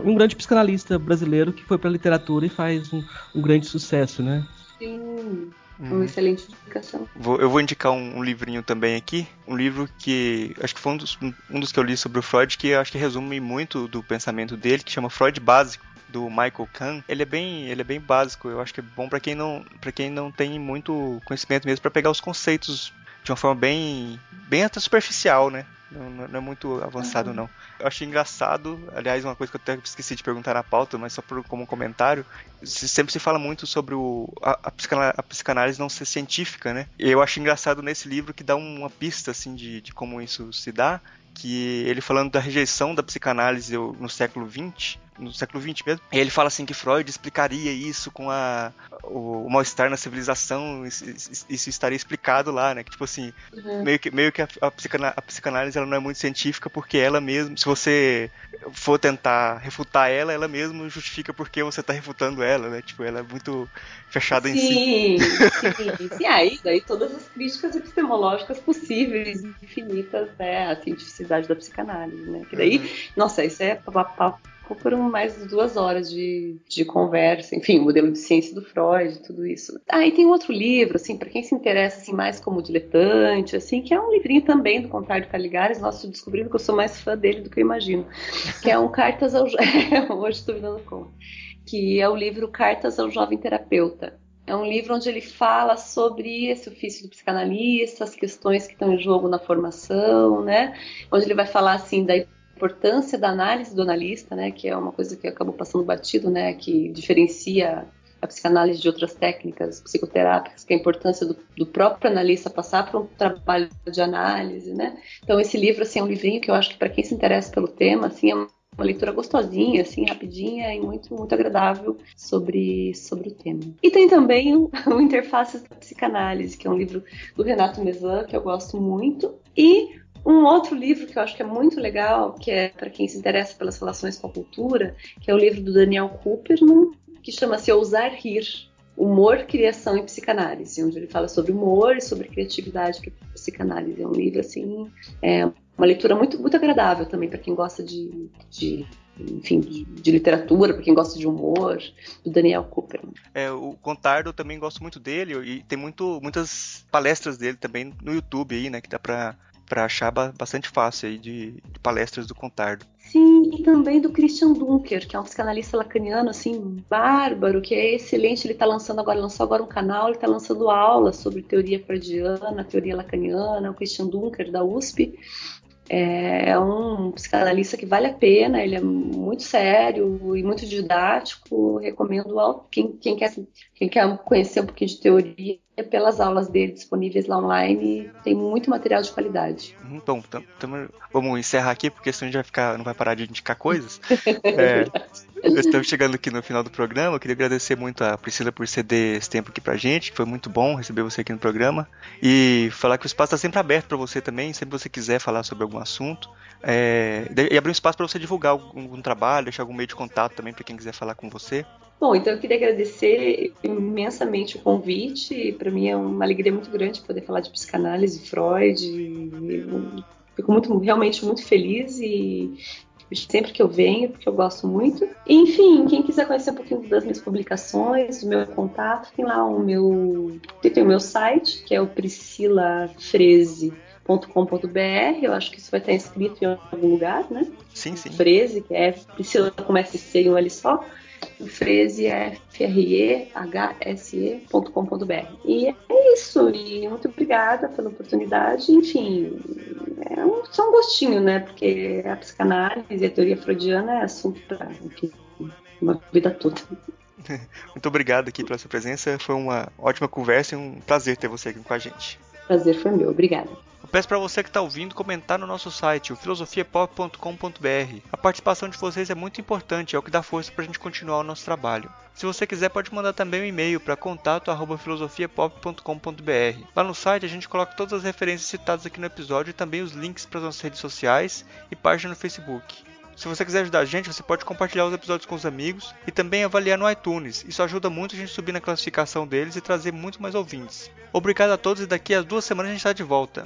um grande psicanalista brasileiro que foi para a literatura e faz um, um grande sucesso, né? Sim. Uma hum. excelente indicação. Vou, eu vou indicar um, um, livrinho também aqui. Um livro que acho que foi um dos, um dos que eu li sobre o Freud, que acho que resume muito do pensamento dele, que chama Freud Básico do Michael Kahn, ele é bem, ele é bem básico. Eu acho que é bom para quem não, para quem não tem muito conhecimento mesmo para pegar os conceitos de uma forma bem, bem até superficial, né? Não, não, é muito avançado, não. Eu achei engraçado, aliás, uma coisa que eu até esqueci de perguntar na pauta, mas só por, como comentário, sempre se fala muito sobre o, a, a, psicanálise, a, psicanálise, não ser científica, né? E eu acho engraçado nesse livro que dá uma pista, assim, de, de como isso se dá, que ele falando da rejeição da psicanálise no século XX, no século XX mesmo. E ele fala assim que Freud explicaria isso com a, o, o mal-estar na civilização, isso, isso, estaria explicado lá, né? Que tipo assim, uhum. meio que, meio que a, a, psicanálise, a, psicanálise ela não é muito científica porque ela mesma, se você for tentar refutar ela, ela mesma justifica porque você está refutando ela, né? Tipo, ela é muito fechada sim, em si. Sim, *laughs* sim. aí, daí todas as críticas epistemológicas possíveis, infinitas, né? A cientificidade da psicanálise, né? Que daí, uhum. nossa, isso é papo por mais duas horas de, de conversa, enfim, o modelo de ciência do Freud, tudo isso. Ah, e tem outro livro, assim, para quem se interessa assim, mais como diletante, assim, que é um livrinho também do Contrário Caligares, nossa, estou descobrindo que eu sou mais fã dele do que eu imagino, que é um Cartas ao... *laughs* Hoje estou me dando conta. Que é o livro Cartas ao Jovem Terapeuta. É um livro onde ele fala sobre esse ofício do psicanalista, as questões que estão em jogo na formação, né? Onde ele vai falar assim da importância da análise do analista, né, que é uma coisa que acabou passando batido, né, que diferencia a psicanálise de outras técnicas psicoterápicas, que é a importância do, do próprio analista passar por um trabalho de análise, né? Então esse livro assim é um livrinho que eu acho que para quem se interessa pelo tema, assim, é uma leitura gostosinha, assim, rapidinha e muito muito agradável sobre sobre o tema. E tem também o, *laughs* o Interfaces da Psicanálise, que é um livro do Renato Mezan que eu gosto muito e um outro livro que eu acho que é muito legal, que é para quem se interessa pelas relações com a cultura, que é o livro do Daniel Cooperman, que chama-se Ousar Rir, Humor, Criação e Psicanálise, onde ele fala sobre humor e sobre criatividade para psicanálise. É um livro, assim, é uma leitura muito, muito agradável também para quem gosta de, de enfim, de, de literatura, para quem gosta de humor, do Daniel Cooper. É, o Contardo eu também gosto muito dele e tem muito, muitas palestras dele também no YouTube aí, né, que dá para para achar bastante fácil aí de, de, palestras do Contardo. Sim, e também do Christian Dunker, que é um psicanalista lacaniano assim bárbaro, que é excelente. Ele está lançando agora, lançou agora um canal, ele está lançando aulas sobre teoria freudiana, teoria lacaniana, o Christian Dunker da USP. É um psicanalista que vale a pena, ele é muito sério e muito didático. Recomendo quem, quem, quer, quem quer conhecer um pouquinho de teoria pelas aulas dele disponíveis lá online. Tem muito material de qualidade. Bom, tam, vamos encerrar aqui, porque senão a gente vai ficar, não vai parar de indicar coisas. *laughs* é, estamos chegando aqui no final do programa. Eu queria agradecer muito a Priscila por ceder esse tempo aqui pra gente, que foi muito bom receber você aqui no programa. E falar que o espaço está sempre aberto para você também, sempre você quiser falar sobre algum assunto. É, e abrir um espaço para você divulgar algum, algum trabalho, deixar algum meio de contato também para quem quiser falar com você. Bom, então eu queria agradecer imensamente o convite. Para mim é uma alegria muito grande poder falar de psicanálise, Freud. Fico muito, realmente muito feliz e sempre que eu venho, porque eu gosto muito. Enfim, quem quiser conhecer um pouquinho das minhas publicações, do meu contato, tem lá o meu, tem o meu site, que é o priscilafreze.com.br. Eu acho que isso vai estar escrito em algum lugar, né? Sim, sim. Freze, que é Priscila começa C em um L só Freze é frehse.com.br. E é isso, e muito obrigada pela oportunidade. Enfim, é um, só um gostinho, né? Porque a psicanálise e a teoria freudiana é assunto para uma vida toda. *laughs* Muito obrigado aqui pela sua presença. Foi uma ótima conversa e um prazer ter você aqui com a gente. Prazer foi meu. Obrigada. Peço para você que está ouvindo comentar no nosso site, o filosofiapop.com.br. A participação de vocês é muito importante, é o que dá força para a gente continuar o nosso trabalho. Se você quiser, pode mandar também um e-mail para contato@filosofiapop.com.br. Lá no site a gente coloca todas as referências citadas aqui no episódio e também os links para as nossas redes sociais e página no Facebook. Se você quiser ajudar a gente, você pode compartilhar os episódios com os amigos e também avaliar no iTunes. Isso ajuda muito a gente subir na classificação deles e trazer muito mais ouvintes. Obrigado a todos e daqui a duas semanas a gente está de volta.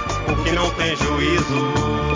o que não tem juízo